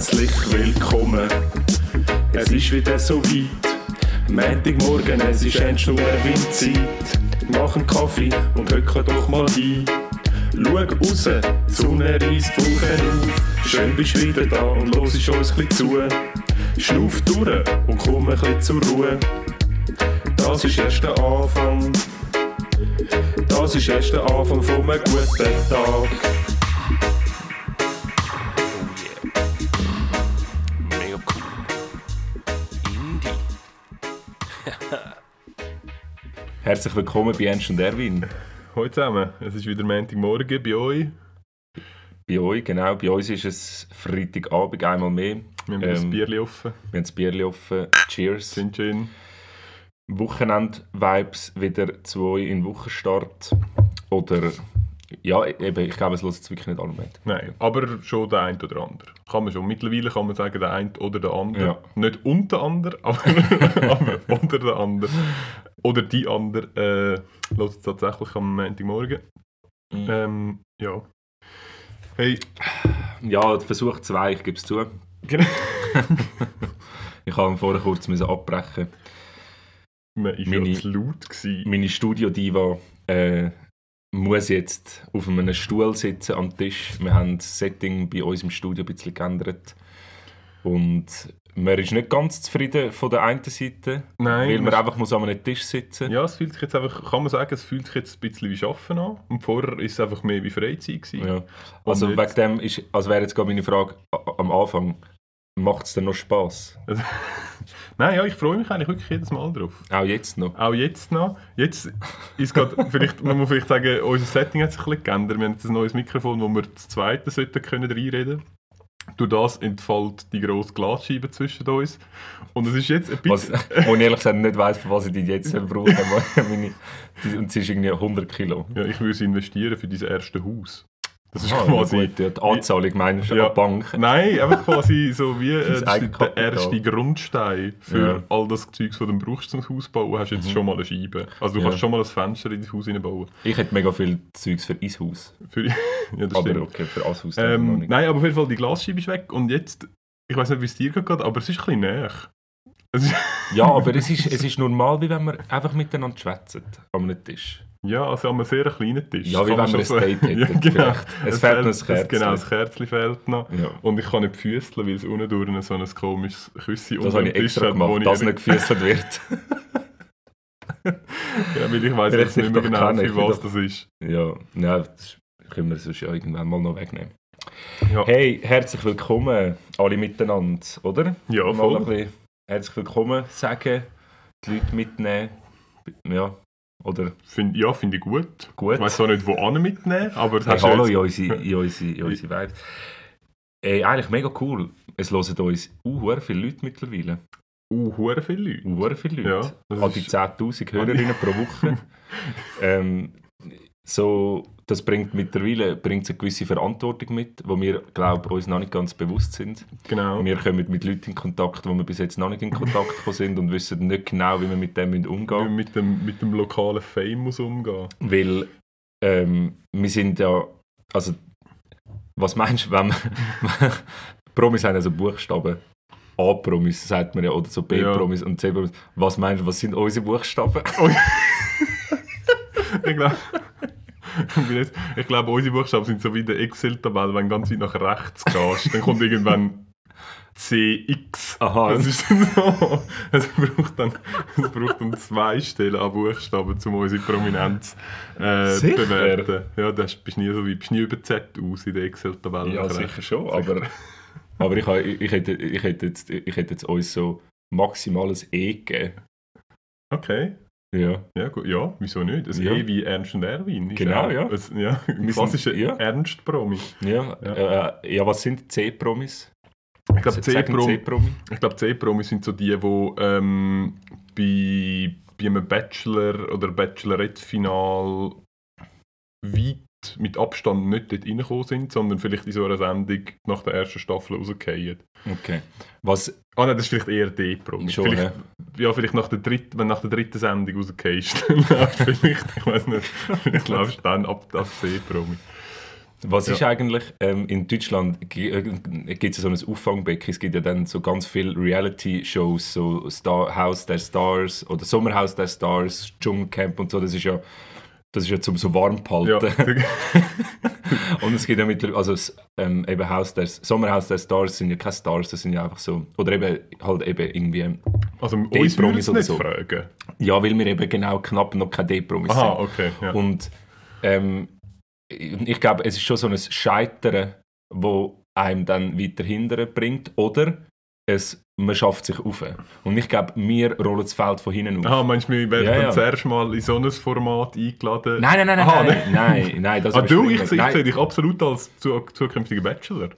herzlich willkommen. Es ist wieder so weit. Montagmorgen, es ist endlich nur Windzeit. Mach einen Kaffee und hocke doch mal ein. Schau raus, die Sonne reißt die auf. Schön bist du wieder da und los ist uns ein zu. Schnuff durch und komm ein bisschen zur Ruhe. Das ist erst der Anfang. Das ist erst der Anfang von einem guten Tag. Herzlich willkommen bei Ernst und Erwin. Hallo zusammen, es ist wieder Montagmorgen bei euch. Bei euch, genau. Bei uns ist es Freitagabend einmal mehr. Wir haben das Ähm, Bierli offen. Wir haben das Bierli offen. Cheers. Gin Gin. Wochenend-Vibes wieder zu euch in Wochenstart. Oder, ja, eben, ich glaube, es lässt jetzt wirklich nicht alle mit. Nein, aber schon der eine oder andere. Kann man schon. Mittlerweile kann man sagen, der eine oder der andere. Ja. Nicht und der andere, aber, aber oder der andere. Oder die andere. Äh, hört es tatsächlich am Montagmorgen. Mhm. Ähm, ja. Hey, Ja, Versuch 2, ich gebe es zu. genau. Ich habe vorher kurz müssen abbrechen. man war Meine- ja zu laut. Gewesen. Meine Studio-Diva äh, muss jetzt auf einem Stuhl sitzen am Tisch. Wir haben das Setting bei uns im Studio ein bisschen geändert. Und man ist nicht ganz zufrieden von der einen Seite, Nein, weil man einfach muss an einem Tisch sitzen Ja, es fühlt sich jetzt einfach, kann man sagen, es fühlt sich jetzt ein bisschen wie Arbeiten an. Und vorher war es einfach mehr wie Freizeit. Gewesen. Ja. Also Und wegen jetzt- dem ist, also wäre jetzt gerade meine Frage am Anfang, macht es denn noch Spass? Also, Nein, ja, ich freue mich eigentlich wirklich jedes Mal drauf. Auch jetzt noch? Auch jetzt noch. Jetzt ist gerade, vielleicht, man muss vielleicht sagen, unser Setting hat sich ein bisschen geändert. Wir haben jetzt ein neues Mikrofon, wo wir das zweite sollten können reinreden Durch das entfällt die grosse Glasscheibe zwischen uns. Und es ist jetzt ein Was, bisschen... wo ich ehrlich gesagt nicht weiss, für was ich die jetzt brauche. Und sie ist irgendwie 100 Kilo. Ja, ich würde sie investieren für dieses erste Haus. Das ist quasi... die Anzahlung meinst du Ja. Bank? Nein, einfach quasi so wie äh, der erste Grundstein für Ja. Mhm. all das Zeugs, das du brauchst zum Haus bauen, hast du jetzt schon mal eine Scheibe. Also du Ja. kannst schon mal ein Fenster in das Haus reinbauen. Ich hätte mega viel Zeugs für ein Haus. Für, ja, das Aber stimmt. okay, für ein Haus Ähm, nein, aber auf jeden Fall, die Glasscheibe ist weg und jetzt, ich weiß nicht, wie es dir geht, aber es ist ein bisschen näher. Ja, aber es ist, es ist normal, wie wenn wir einfach miteinander schwätzen an einem Tisch. Ja, also an einem sehr kleinen Tisch. Ja, wie kann man wenn wir schon ein Date hätten, ja, genau. vielleicht. Es fehlt noch das Kerzchen. Genau, das Kerzchen fehlt noch. Ja. Und ich kann nicht füßeln, weil es unten durch so ein komisches Küssi Das habe ich extra gemacht, dass nicht gefieselt wird. Ja, weil ich weiß jetzt nicht mehr genau, ich für was das ist. ja, ja, das können wir sonst ja irgendwann mal noch wegnehmen. Ja, Hey, herzlich willkommen alle miteinander, oder? ja Mal voll. ein bisschen herzlich willkommen sagen, die Leute mitnehmen. Ja, oder Find, ja, finde ich gut. gut. Ich weiß zwar nicht, wo an mitnehmen, aber das Hey, hallo in unsere, in unsere, in unsere Welt. Ey, eigentlich mega cool. Es hören uns uh, viele Leute mittlerweile. Uh, viele Leute. Uh, viele Leute. Ja, An die ist- 10'000 Hörerinnen pro Woche. ähm, so, das bringt mittlerweile bringt eine gewisse Verantwortung mit, wo wir, glaube uns noch nicht ganz bewusst sind. Genau. Wir kommen mit Leuten in Kontakt, wo wir bis jetzt noch nicht in Kontakt sind und wissen nicht genau, wie wir mit dem umgehen mit dem, mit dem lokalen Fame muss umgehen. Weil ähm, wir sind ja, also was meinst du, wenn man, Promis haben ja so Buchstaben. A-Promis sagt man ja, oder so B-Promis und C-Promis. Was meinst du, was sind unsere Buchstaben? Ich glaube, ich glaube, unsere Buchstaben sind so wie der Excel-Tabelle, wenn du ganz weit nach rechts gehst, dann kommt irgendwann CX. Aha. Das ist dann so. Es braucht dann, es braucht dann zwei Stellen an Buchstaben, um unsere Prominenz äh, zu bewerten. Ja, das bist nie so wie bist nie über Z aus in der Excel-Tabelle. Ja, sicher rechts. schon, aber, aber ich, ich, hätte, ich, hätte jetzt, ich hätte jetzt uns so maximales E gegeben. Okay. Ja. Ja, gut. ja, wieso nicht? Ein Ja. E wie Ernst und Erwin. Genau, ja. Ein, ja, ein klassischer ja. Ernst-Promi. Ja, Ja. Äh, ja, was sind C-Promis? Ich glaube, C-Promi glaube, C-Promis sind so die, die ähm, bei, bei einem Bachelor- oder Bachelorette-Final weit mit Abstand nicht dort reingekommen sind, sondern vielleicht in so einer Sendung nach der ersten Staffel rausgefallen. Okay. Was, Ah nein, das ist vielleicht eher D-Promi. Schon, vielleicht, ja, vielleicht nach der dritten, wenn nach der dritten Sendung rausgehst, dann läuft vielleicht, ich weiß nicht, vielleicht läufst du dann ab das C-Promi. Was Ja. ist eigentlich, ähm, in Deutschland gibt es so ein Auffangbecken, es gibt ja dann so ganz viele Reality-Shows, so Star House der Stars oder Sommerhaus der Stars, Dschungelcamp und so, das ist ja, das ist ja zum so warm Ja. Und es gibt ja mittlerweile, also ähm, eben Haus der, Sommerhaus der Stars sind ja keine Stars, das sind ja einfach so, oder eben halt eben irgendwie, also uns es oder so. fragen. ja, weil wir eben genau knapp noch keine D-Promis sind. okay. Ja. Und ähm, ich glaube, es ist schon so ein Scheitern, wo einem dann weiter hindern bringt, oder es, man schafft sich auf. Und ich glaube, wir rollen das Feld von hinten auf. Aha, meinst du, wir werden Ja, ja. zuerst mal in so ein Format eingeladen? Nein, nein, nein, nein, Aha, nein, nein, nein, das Ah, du, ich, ich Nein, sehe dich absolut als zu, zukünftiger Bachelor.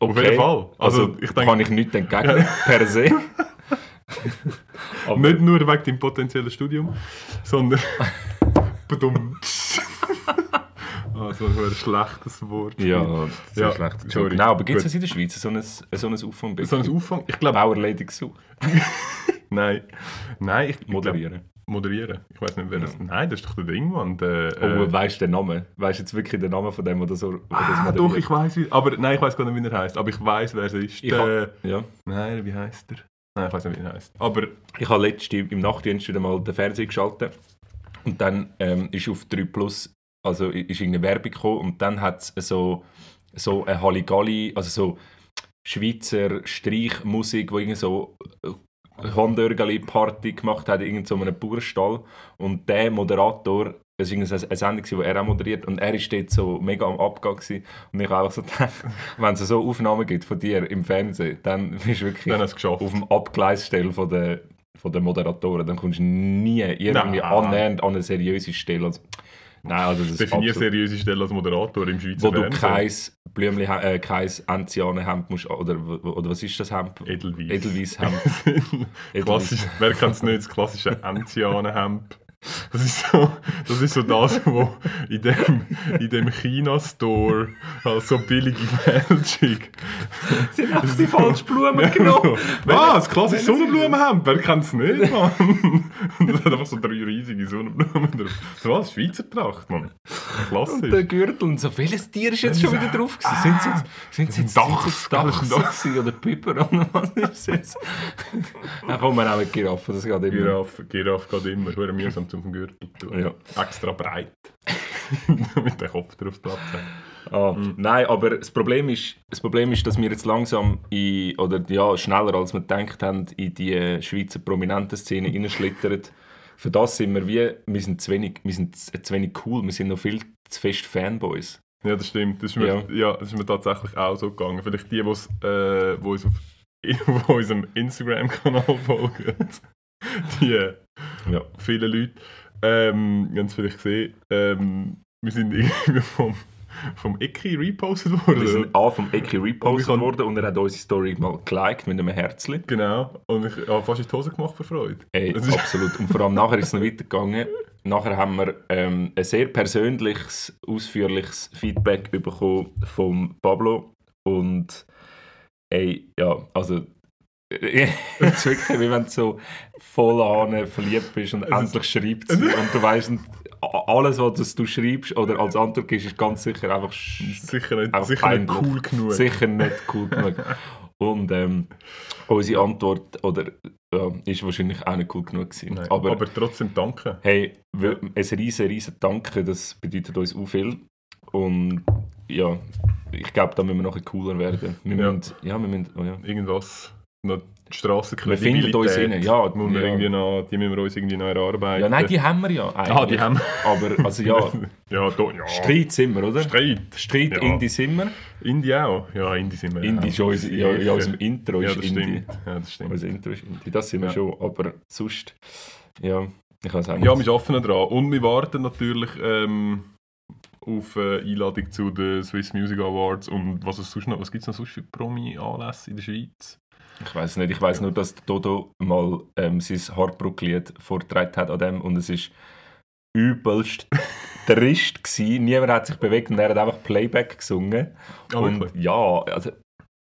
okay. auf jeden Fall. Also, Also, ich ich denke- kann ich nichts entgegnen, per se. Aber- Nicht nur wegen deinem potenziellen Studium, sondern. Also, ein schlechtes Wort. Ja, das Ja, ja, schlecht. sorry. Genau, aber gibt es das in der Schweiz, so ein, so ein Auffangbecken? So ein Auffang. Ich glaube. Bauerledig gesucht. Nein. Nein, ich. ich glaub- Moderieren. moderieren. Ich weiß nicht, wer das. Nein, das ist doch der Dingmann. Der, Oh, äh, weißt du den Namen? Weißt du jetzt wirklich den Namen von dem, oder so? Das ah, moderiert? doch, ich weiß. Aber nein, ich weiß gar nicht, wie er heißt. Aber ich weiß, wer es ist. Ich Der, Ja. nein, wie heißt er? Nein, ich weiß nicht, wie er heißt. Aber Ich habe letztens im Nachtdienst wieder mal den Fernseher geschaltet und dann ähm, ist auf 3 Plus, also ist irgendeine Werbung gekommen und dann hat es so, so eine Halligalli, also so Schweizer Streichmusik, wo irgendwie so Hondörgali-Party gemacht hat, in irgendeinem so einem Bauernstall und der Moderator, das war eine Sendung, die er auch moderiert und er ist dort so mega am Abgang gewesen. und ich auch so gedacht, wenn es so Aufnahmen gibt von dir im Fernsehen, dann bist du wirklich dann es auf dem Abgleisstelle von der, von der Moderatoren. Dann kommst du nie irgendwie Nein. annähernd an eine seriöse Stelle. Also, nein, also das ist Definier seriöse Stelle als Moderator im Schweizer wo du kein Blümli, äh, kein Enzianenhemd musst, oder, oder was ist das Hemd? Edelweiss. Edelweisshemd. Klassisch, wer kennt es nicht, das klassische Enzianenhemd. Das ist so das, ist so das was in dem, in dem China-Store als so billige Fälschung. sind auch die falschen Blumen ah, das klassische Sonnenblumenhemd, wer kennt es nicht, Mann? Das hat einfach so drei riesige Sonnenblumen drauf. So was, Schweizer Tracht, Mann. Und der Klassisch. Gürtel und so. Welches Tier ist jetzt schon wieder drauf gewesen? Sind es jetzt, sind es jetzt Dachs, Dachs gewesen oder oder was ist jetzt? Dann kommen wir auch mit Giraffen, das geht immer. Giraffe, Giraffe geht immer, hure mühsam zum Gürtel tun. Ja. Extra breit. Mit dem Kopf drauf Platz haben. Ah, Nein, aber das Problem, ist, das Problem ist, dass wir jetzt langsam in, oder ja, schneller als wir gedacht haben, in die Schweizer prominenten Szene hineinschlittern. Für das sind wir wie, wir sind zu wenig, wir sind zu wenig cool, wir sind noch viel zu fest Fanboys. Ja, das stimmt. Das ist, mir, Ja. ja. das ist mir tatsächlich auch so gegangen. Vielleicht die, die's, äh, die uns auf auf unserem Instagram-Kanal folgen. die äh, Ja. viele Leute. Ähm, ganz vielleicht gesehen. Ähm, wir sind irgendwie vom, vom Eki repostet worden. Wir sind A vom Eki Und repostet kann- worden und er hat unsere Story mal geliked mit einem Herzchen. Genau. Und ich habe fast in die Hose gemacht vor Freude. Ey, ist- absolut. Und vor allem nachher ist es noch weitergegangen. Nachher haben wir ähm, ein sehr persönliches, ausführliches Feedback bekommen von Pablo. Und ey, ja, also es wirklich, wie wenn du so voll an verliebt bist und endlich schreibt sie und du weißt, alles, was du schreibst oder als Antwort gibst, ist ganz sicher einfach Sicher nicht, Einfach sicher nicht cool genug. sicher nicht cool genug. Und ähm, unsere Antwort oder, ja, ist wahrscheinlich auch nicht cool genug gewesen. Nein, aber, aber, trotzdem danke. hey, ein riesen, riesen Danke, das bedeutet uns auch viel. Und ja, ich glaube, da müssen wir noch cooler werden. Wir Ja. müssen, ja, wir müssen, oh ja. Irgendwas. Noch die Wir finden uns rein, ja, Müssen wir ja. irgendwie noch, die müssen wir uns irgendwie noch erarbeiten. ja, nein, die haben wir ja eigentlich. Ah, die haben Aber, also ja, Ja, da, ja. Streit sind wir, oder? Streit. Streit, Ja. Indie sind wir. Indie auch. Ja, Indie sind wir Indie auch. ist ja, ja, unserem Intro Ja, ist das Indie. stimmt. Ja, das stimmt. Unser Intro ist Indie. Das sind wir Ja. schon, aber sonst, ja, ich weiß auch. Ja, wir arbeiten dran. Und wir warten natürlich ähm, auf äh, Einladung zu den Swiss Music Awards und was es sonst noch, was gibt es noch sonst für Promi-Anlässe in der Schweiz? Ich weiß nicht, ich weiß nur, dass Dodo mal ähm, sein Hardbrook-Lied vorgetragen hat an dem und es ist übelst trist gewesen. Niemand hat sich bewegt und er hat einfach Playback gesungen. Ah, und wirklich? ja, also,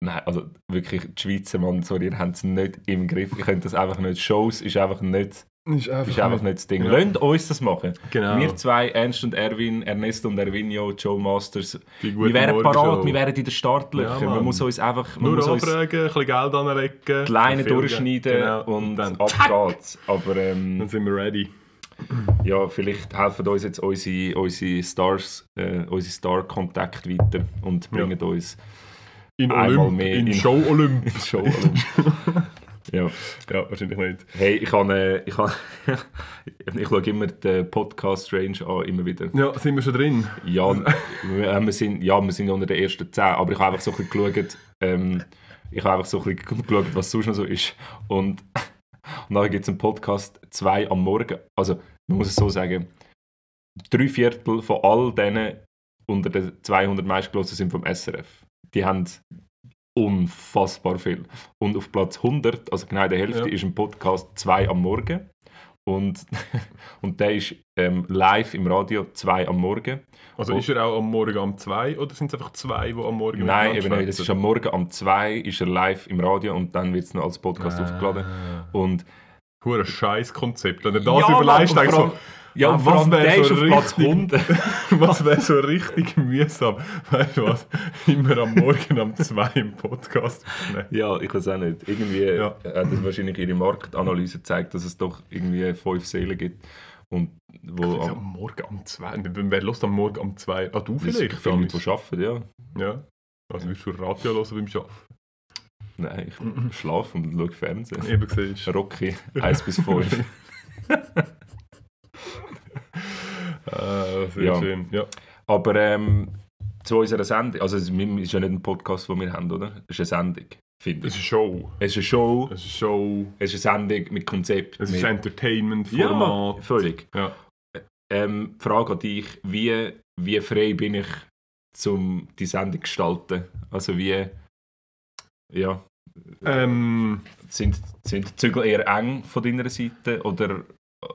nein, also wirklich, die Schweizer Mann, sorry, ihr habt es nicht im Griff. Ich könnte das einfach nicht. Shows ist einfach nicht Ist einfach, ist einfach nicht das Ding. Ja. Lasst uns das machen. Genau. Wir zwei, Ernst und Erwin, Ernesto und Erwinio, Joe Masters, wir wären parat, wir wären in den Startlöchern. Ja, man muss uns einfach man Nur muss uns anfragen, ein bisschen Geld anlegen. die Leine durchschneiden. Genau. und, dann, ab geht's. Aber ähm, dann sind wir ready. ja, vielleicht helfen uns jetzt unsere, unsere Stars, äh, unsere Star-Kontakte weiter und bringen uns In Einmal Olymp, mehr in, in- Show Olymp. ins Show. ja. ja, wahrscheinlich nicht. Hey, ich habe, äh, ich habe, ich schaue immer den Podcast Range an, immer wieder. Ja, sind wir schon drin? Ja, wir, äh, wir sind, ja, wir sind unter den ersten 10, aber ich habe einfach so ein bisschen geschaut, ähm, ich habe einfach so ein bisschen geschaut, was sonst noch so ist. Und, und dann gibt es einen Podcast 2 am Morgen. Also, man muss es so sagen, drei Viertel von all denen unter den 200 meistgelassen sind vom SRF. Die haben unfassbar viel. Und auf Platz 100, also genau der Hälfte, Ja. ist ein Podcast 2 am Morgen. Und, und der ist ähm, live im Radio 2 am Morgen. Also Oh. ist er auch am Morgen um 2 oder sind es einfach zwei, die am Morgen Nein, eben nicht. Das ist am Morgen um 2 ist er live im Radio und dann wird es noch als Podcast Ah. aufgeladen. Und Hure scheiß Konzept. Wenn du das Ja, überlegst, denkst und du so, ja, und was allem wär der so richtig- 100. was wäre so richtig mühsam? Weißt du was? Immer am Morgen um 2 im Podcast aufnehmen. ja, ich weiß auch nicht. Irgendwie Ja. hat das wahrscheinlich ihre Marktanalyse gezeigt, dass es doch irgendwie fünf Seelen gibt. Und wo Also am Morgen um 2. Wer lässt am Morgen um 2? Ah, du vielleicht? viele Leute, die arbeiten, ja. Ja. Also wirst du Radio hören beim Arbeiten? Nein, ich schlafe und schaue Fernsehen. Eben du. Rocky 1 bis 5. Sehr Ja. schön. Ja. Aber ähm, zu unserer Sendung, also es ist ja nicht ein Podcast, den wir haben, oder? Es ist eine Sendung, finde Es ich. ist Show. Es ist eine Show, Es ist Show. es ist eine Sendung mit Konzept. Es ist mit, Entertainment-Format. Ja, völlig. Ja. Ähm, Frage an dich, wie, wie frei bin ich, um die Sendung zu gestalten? Also wie, ja, Ähm, sind, sind die Zügel eher eng von deiner Seite oder,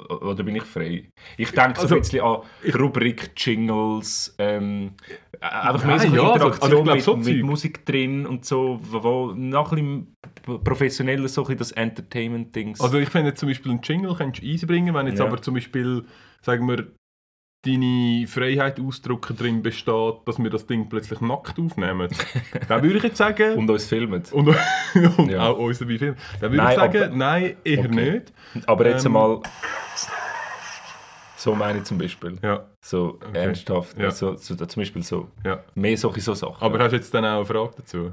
oder bin ich frei? Ich denke so Also, ein bisschen an Rubrik, Jingles, ähm, äh, einfach mehr so ja, also- Interaktion also ich glaub, mit, so mit. Musik drin und so, wo, noch ein bisschen professioneller so ein das Entertainment-Dings. also ich finde zum Beispiel einen Jingle kannst du easy bringen, wenn jetzt Ja. aber zum Beispiel, sagen wir, deine Freiheit ausdrücken drin besteht, dass wir das Ding plötzlich nackt aufnehmen. Dann würde ich jetzt sagen... und uns filmen. und, und Ja. auch uns dabei filmen. Dann würde Nein, ich sagen, aber- nein, eher Okay. nicht. Aber jetzt Ähm, mal. So meine ich zum Beispiel. Ja, So ernsthaft. Ja. So, so, zum Beispiel so. ja. Mehr solche so Sachen. Aber hast du jetzt dann auch eine Frage dazu?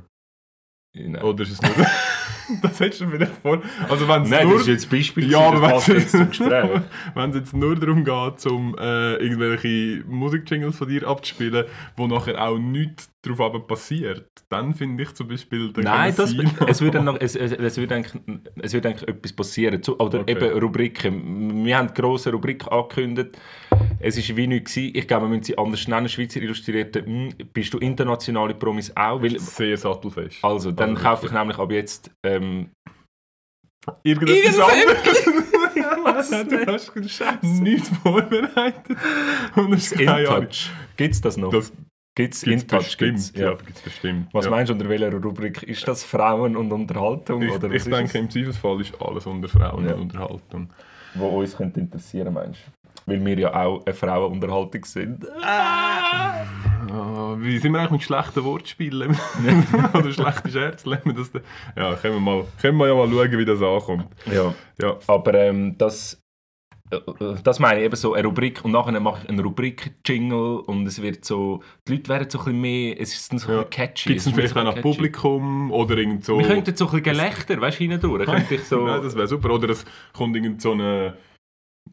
Nein, Oder ist es nur... das hättest du vielleicht vor... Also wenn es Nein nur... das ist jetzt Beispiel. Ja, aber das wenn passt jetzt zum Gespräch. wenn es jetzt nur darum geht, um äh, irgendwelche Musikjingles von dir abzuspielen, wo nachher auch nichts darauf passiert, dann finde ich zum Beispiel... Nein, das, es würde noch, es, es, es würde eigentlich, es würde eigentlich etwas passieren. Zu, oder Okay. eben Rubriken. Wir haben eine grosse Rubrik angekündigt. Es war wie nichts. gewesen. Ich glaube, wir müssen sie anders nennen. Schweizer Illustrierte. Hm, bist du internationale Promis auch? Weil, Sehr sattelfest. also, dann Also kaufe ich nämlich ab jetzt ähm, Irgendetwas Was anderes. denn? du hast nichts vorbereitet. Und es ist Ahnung. InTouch. Gibt es das noch? Das Gibt es gibt's InTouch? bestimmt. Gibt's, Ja, ja. gibt's bestimmt. Was ja. meinst du unter welcher Rubrik? Ist das Frauen und Unterhaltung? Ich, oder was ich ist denke, es? im Zweifelsfall ist alles unter Frauen Ja. und Unterhaltung. wo uns könnte interessieren meinst du? Weil wir ja auch eine Frauenunterhaltung sind. Ah, wie sind wir eigentlich mit schlechten Wortspielen? Oder schlechten Scherzen? Das Ja, können wir, mal, können wir ja mal schauen, wie das ankommt. Ja. Ja. Aber ähm, das, das meine ich eben so eine Rubrik und nachher mache ich eine Rubrik-Jingle und es wird so, die Leute werden so ein bisschen mehr, es ist dann so ein Ja. catchy. Gibt es ist vielleicht auch noch catchy. Publikum oder irgend so... Wir könnten so ein bisschen Gelächter, weißt du, hindurch. Könnte ich so... Nein, das wäre super. Oder es kommt irgend so eine,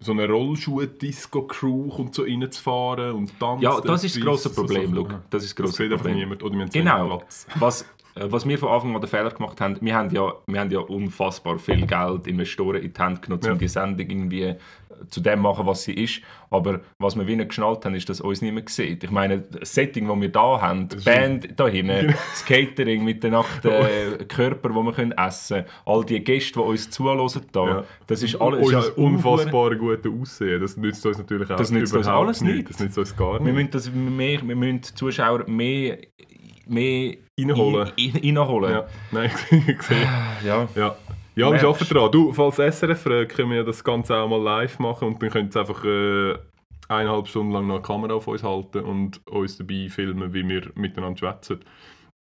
so eine Rollschuh-Disco-Crew kommt so reinzufahren und tanzt. ja, das ist das grosse Problem, So, schau. Das ist das Das grosse einfach Problem. niemand. Oder wir haben Genau. Platz. Was, äh, was wir von Anfang an den Fehler gemacht haben, wir haben ja, wir haben ja unfassbar viel Geld Investoren in die Hand genommen, um Ja. die Sendung irgendwie äh, zu dem machen, was sie ist. Aber was wir wie nicht geschnallt haben, ist, dass uns niemand sieht. Ich meine, das Setting, das wir da haben, die Band da hinten, das Catering mit den nackten äh, Körpern, die wir können essen können, all die Gäste, die uns zuhören da, Ja. das ist alles... Unser ist unfassbar gutes Aussehen. Das nützt uns natürlich auch Das nützt uns überhaupt alles nicht. nicht. Das nützt uns gar Wir nicht. müssen, das mehr, wir müssen die Zuschauer mehr, mehr Reinholen. in- in- reinholen. Ja, nein, ich sehe. Ja. Ja. Ja, wir arbeiten dran. Du, falls SRF fragt, können wir das Ganze auch mal live machen und dann können sie einfach äh, eineinhalb Stunden lang noch eine Kamera auf uns halten und uns dabei filmen, wie wir miteinander schwätzen.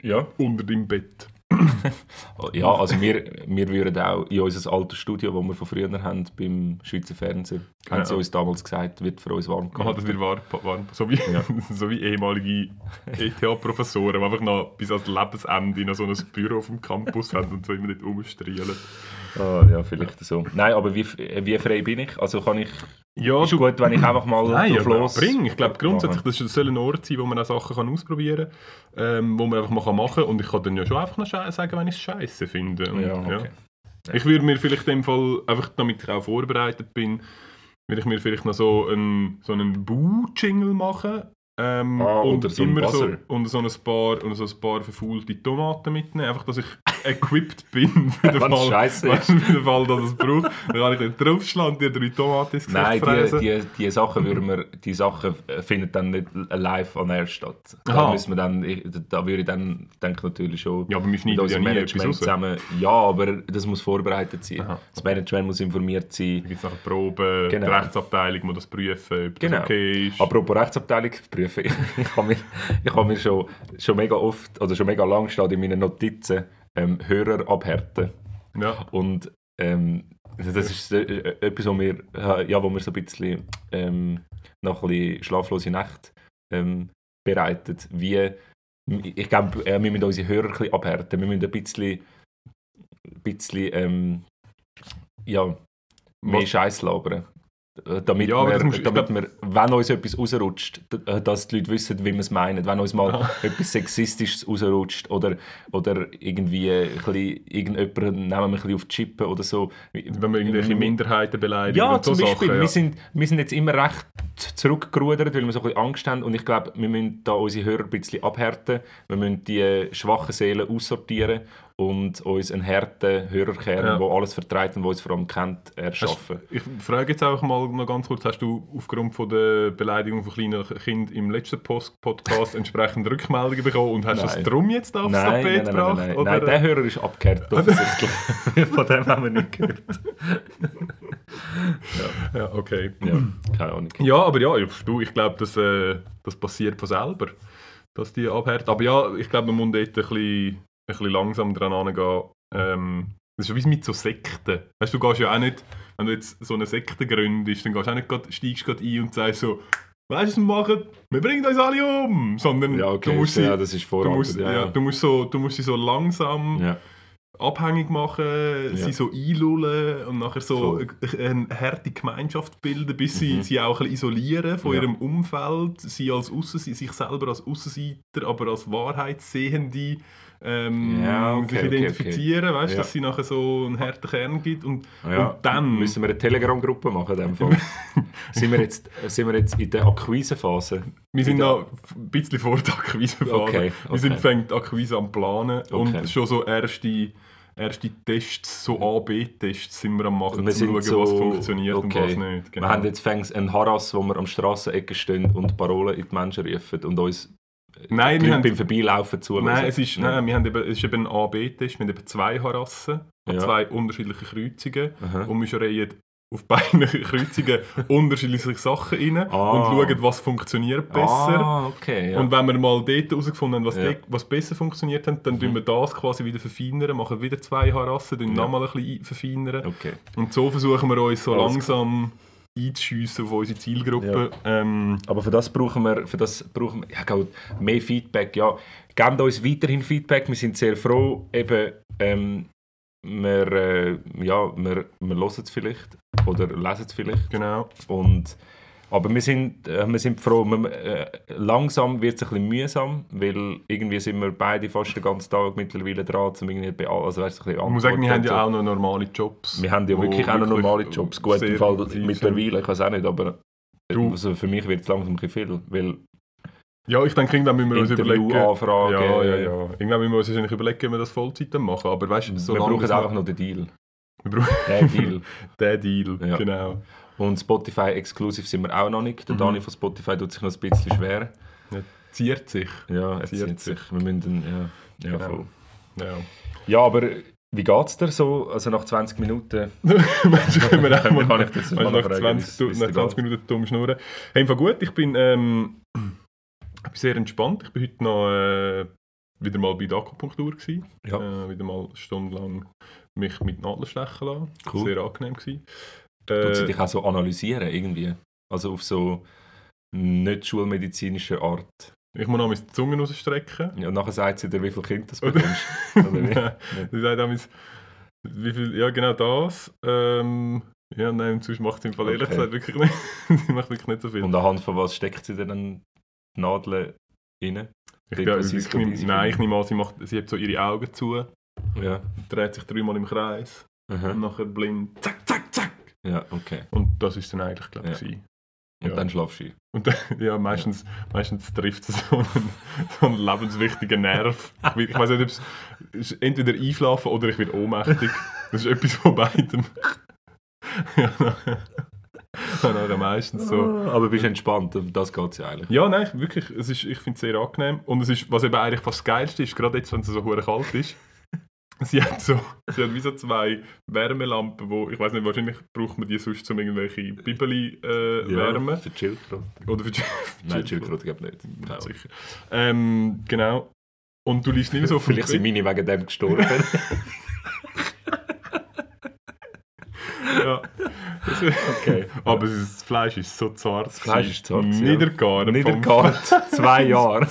Ja. Unter dem Bett. Ja, also wir, wir würden auch in unser altes Studio, das wir von früher haben, beim Schweizer Fernsehen, haben sie Ja. uns damals gesagt, wird für uns warm Aha, das wird warm. warm. So, wie, Ja. so wie ehemalige ETH-Professoren, die einfach noch bis ans Lebensende noch so ein Büro auf dem Campus haben und so immer dort rumstrielen. Ah, ja, vielleicht so. Nein, aber wie, wie frei bin ich? Also kann ich... Ja, ist gut, wenn ich einfach mal Nein, drauf los... bring. Ich glaube grundsätzlich, das soll ein Ort sein, wo man auch Sachen kann ausprobieren kann, ähm, wo man einfach mal machen kann. Und ich kann dann ja schon einfach noch sagen, wenn ich es scheiße finde. Und, Ja, okay. Ich würde mir vielleicht in dem Fall, einfach damit ich auch vorbereitet bin, würde ich mir vielleicht noch so einen, so einen Bu-Jingle machen. Ähm, Ah, und so immer so, und so ein paar, und so ein paar verfaulte Tomaten mitnehmen. Einfach, dass ich equipped bin für den, Fall, scheisse ist. für den Fall, dass es braucht. Dann kann ich dann draufschlagen und dir drei Tomaten ins Nein, die, die, die Sachen würden wir, die Sachen finden dann nicht live on air statt. Da Aha. müssen wir dann, da würde ich dann, denke natürlich schon Ja, aber wir mit schneiden ja unserem nie Management zusammen. Ja, aber das muss vorbereitet sein. Aha. Das Management muss informiert sein. Da gibt es nachher Proben, Genau. die Rechtsabteilung muss das prüfen, ob Genau. das okay ist. Apropos Rechtsabteilung prüfen, ich habe mir, ich habe mir schon, schon mega oft, oder schon mega lang steht in meinen Notizen, ähm, Hörer abhärten. ja. Und ähm, das ist äh, etwas, wo wir, ja, wo wir so ein bisschen ähm, noch ein bisschen schlaflose Nächte ähm, bereitet. Wie, ich glaube, äh, wir müssen unsere Hörer ein bisschen abhärten. Wir müssen ein bisschen, ein bisschen ähm, ja, mehr Scheiß labern. Äh, Damit, Ja, wir, musst- damit wir, wenn uns etwas rausrutscht, äh, dass die Leute wissen, wie wir es meinen. Wenn uns mal etwas Sexistisches rausrutscht oder, oder irgendwie ein bisschen, irgendjemanden nehmen wir ein bisschen auf die Chippe oder so. Wenn wir irgendwelche Minderheiten beleidigen Ja, und so zum Beispiel. Sachen. Ja. Wir, sind, wir sind jetzt immer recht zurückgerudert, weil wir so ein bisschen Angst haben. Und ich glaube, wir müssen da unsere Hörer ein bisschen abhärten. Wir müssen die schwachen Seelen aussortieren und uns einen harten Hörerkern, Ja. der alles vertreibt und der uns vor allem kennt, erschaffen. Ich frage jetzt auch mal noch ganz kurz, hast du aufgrund von der Beleidigung von kleinen Kindern im letzten Post Podcast entsprechende Rückmeldungen bekommen und hast du das drum jetzt aufs Nein, Tapet nein, gebracht? nein, nein. nein, der Hörer ist abgehärtet offensichtlich. Von dem haben wir nicht gehört. ja, okay. Ja, keine Ahnung. Ja, aber ja, ich- du, ich glaube, das, äh, das passiert von selber, dass die abhärten. Aber ja, ich glaube, man muss dort ein bisschen, bisschen langsam dran angehen. Ähm, das ist wie mit so Sekten. Weißt du, du gehst ja auch nicht, wenn du jetzt so eine Sekte gründest, dann gehst du auch nicht grad, steigst grad ein und sagst so, weißt du, was wir machen? Wir bringen uns alle um! Sondern Ja, okay, du musst sie, ja, das ist du Vorarbeit. musst, ja, ja, du musst, so, du musst sie so langsam Ja. abhängig machen, sie so einlullen und nachher so Voll. eine, harte Gemeinschaft bilden, bis sie Mhm. sie auch ein isolieren von ihrem Umfeld, sie als Aussen, sich selber als Außenseiter, aber als Wahrheitssehende ähm, Ja, okay, sich okay, identifizieren, weißt, Ja. dass sie nachher so einen harten Kern gibt und, Ja, und dann müssen wir eine Telegram-Gruppe machen. In dem Fall. sind, wir jetzt, sind wir jetzt in der Akquisephase? wir sind noch ein bisschen vor der Akquisephase. Okay, Wir sind okay. fängt Akquise am Planen Okay. und schon so erste erste Tests, so A-B-Tests sind wir am machen, um zu schauen, so, was funktioniert okay. und was nicht. Genau. Wir haben jetzt fängs einen Harass, wo wir am Strassenecke stehen und Parolen in die Menschen rufen und uns Nein, die wir Leute haben- beim Vorbeilaufen zuhören. Nein, es ist, nein, wir haben eben, es ist eben ein A-B-Test, wir haben eben zwei Harassen, Ja. zwei unterschiedliche Kreuzungen Aha. und wir reihen auf beiden Kreuzungen unterschiedliche Sachen rein Ah. und schauen, was funktioniert besser. Ah, okay. Ja. Und wenn wir mal dort herausgefunden haben, was, Ja. was besser funktioniert hat, dann Mhm. wir das quasi wieder verfeinern, machen wieder zwei Harassen, dann Ja. nochmal ein bisschen verfeinern. okay. Und so versuchen wir uns so Alles langsam einzuschiessen auf unsere Zielgruppe. Ähm, Aber für das brauchen wir, für das brauchen wir ja, mehr Feedback. Ja, gebt uns weiterhin Feedback. Wir sind sehr froh, eben, ähm, wir, äh, ja, wir, wir hören es vielleicht oder lesen es vielleicht. genau. Und, aber wir sind, äh, wir sind froh, wir, äh, langsam wird es ein bisschen mühsam, weil irgendwie sind wir beide fast den ganzen Tag mittlerweile dran, um irgendwie bei all- also, weißt, ein bisschen Ich muss sagen, wir haben Antworten ja auch noch normale Jobs. so. Wir haben ja wirklich auch noch normale Jobs. Gut, im Fall intensiv sind. mittlerweile, ich weiß auch nicht, aber Du- also für mich wird es langsam ein bisschen viel, weil Ja, ich denke, irgendwann müssen wir uns überlegen. Interviewanfragen. Ja, ja, ja. Irgendwann müssen wir uns wahrscheinlich überlegen, ob wir das Vollzeit dann machen. Aber weißt du, wir brauchen es einfach noch den Deal. Wir brauchen Den Deal. den Deal, Ja. genau. Und Spotify exklusiv sind wir auch noch nicht. Der Mhm. Dani von Spotify tut sich noch ein bisschen schwer. Ziert sich. Ja, er Ziert zieht sich. Wir müssen, ja, ja, Genau. voll. Ja. Ja, aber Wie geht's dir so? Also nach 20 Minuten? Meinst du, können wir auch mal Kann ich das mal nach fragen, 20, wie's- wie's nach dir 20 geht? Minuten dumm schnurren? Hey, Fall gut, ich bin, ähm, ich bin sehr entspannt. Ich bin heute noch äh, wieder mal bei der Akupunktur gewesen. Ja. Äh, wieder mal stundenlang mich mit Nadeln stechen lassen. Cool. Sehr angenehm gewesen. Tut sie Äh, dich auch so analysieren irgendwie? Also auf so nicht schulmedizinische Art. ich muss noch meine Zunge rausstrecken. Ja, und nachher sagt sie dir, wie viele Kinder du Oder- bekommst. Oder wie? Nein, Sie sagt auch, wie viel, ja genau das. Ähm, ja, nein, und sonst macht sie im Fall ehrlich Okay. gesagt wirklich nicht, sie macht wirklich nicht so viel. Und anhand von was steckt sie dann die Nadeln rein? Ich, sie ich, es nehm, dabei sind. nein, ich nehme an, sie, macht, sie hat so ihre Augen zu, Ja. dreht sich dreimal im Kreis und Aha. nachher blind, zack. Ja, okay. Und das ist dann eigentlich, glaube ich, Ja. Und Ja. dann schlafst du. Und dann, ja, meistens, meistens trifft es so einen, so einen lebenswichtigen Nerv. Ich, weiß nicht, ob es ist entweder einschlafen oder ich werde ohnmächtig. Das ist etwas von beidem. ja, nachher meistens so. Aber bist entspannt, das geht es ja eigentlich. Ja, nein, wirklich, es ist, ich finde es sehr angenehm. Und es ist, was eben eigentlich fast das Geilste ist, gerade jetzt, wenn es so hure kalt ist, sie hat so, sie hat wie so zwei Wärmelampen, wo, ich weiß nicht, wahrscheinlich braucht man die sonst, um irgendwelche Bibeli äh, wärmen. Für Schildkröte. Oder für die Nein, Schildkröte gibt nicht. Ahnung. Sicher. Ähm, genau. Und du liest nicht mehr so viel. Vielleicht sind meine wegen dem gestorben. ja. Okay. Aber das Fleisch ist so zart. Das Fleisch ist zart, ja. Niedergaren. Niedergart, zwei Jahre.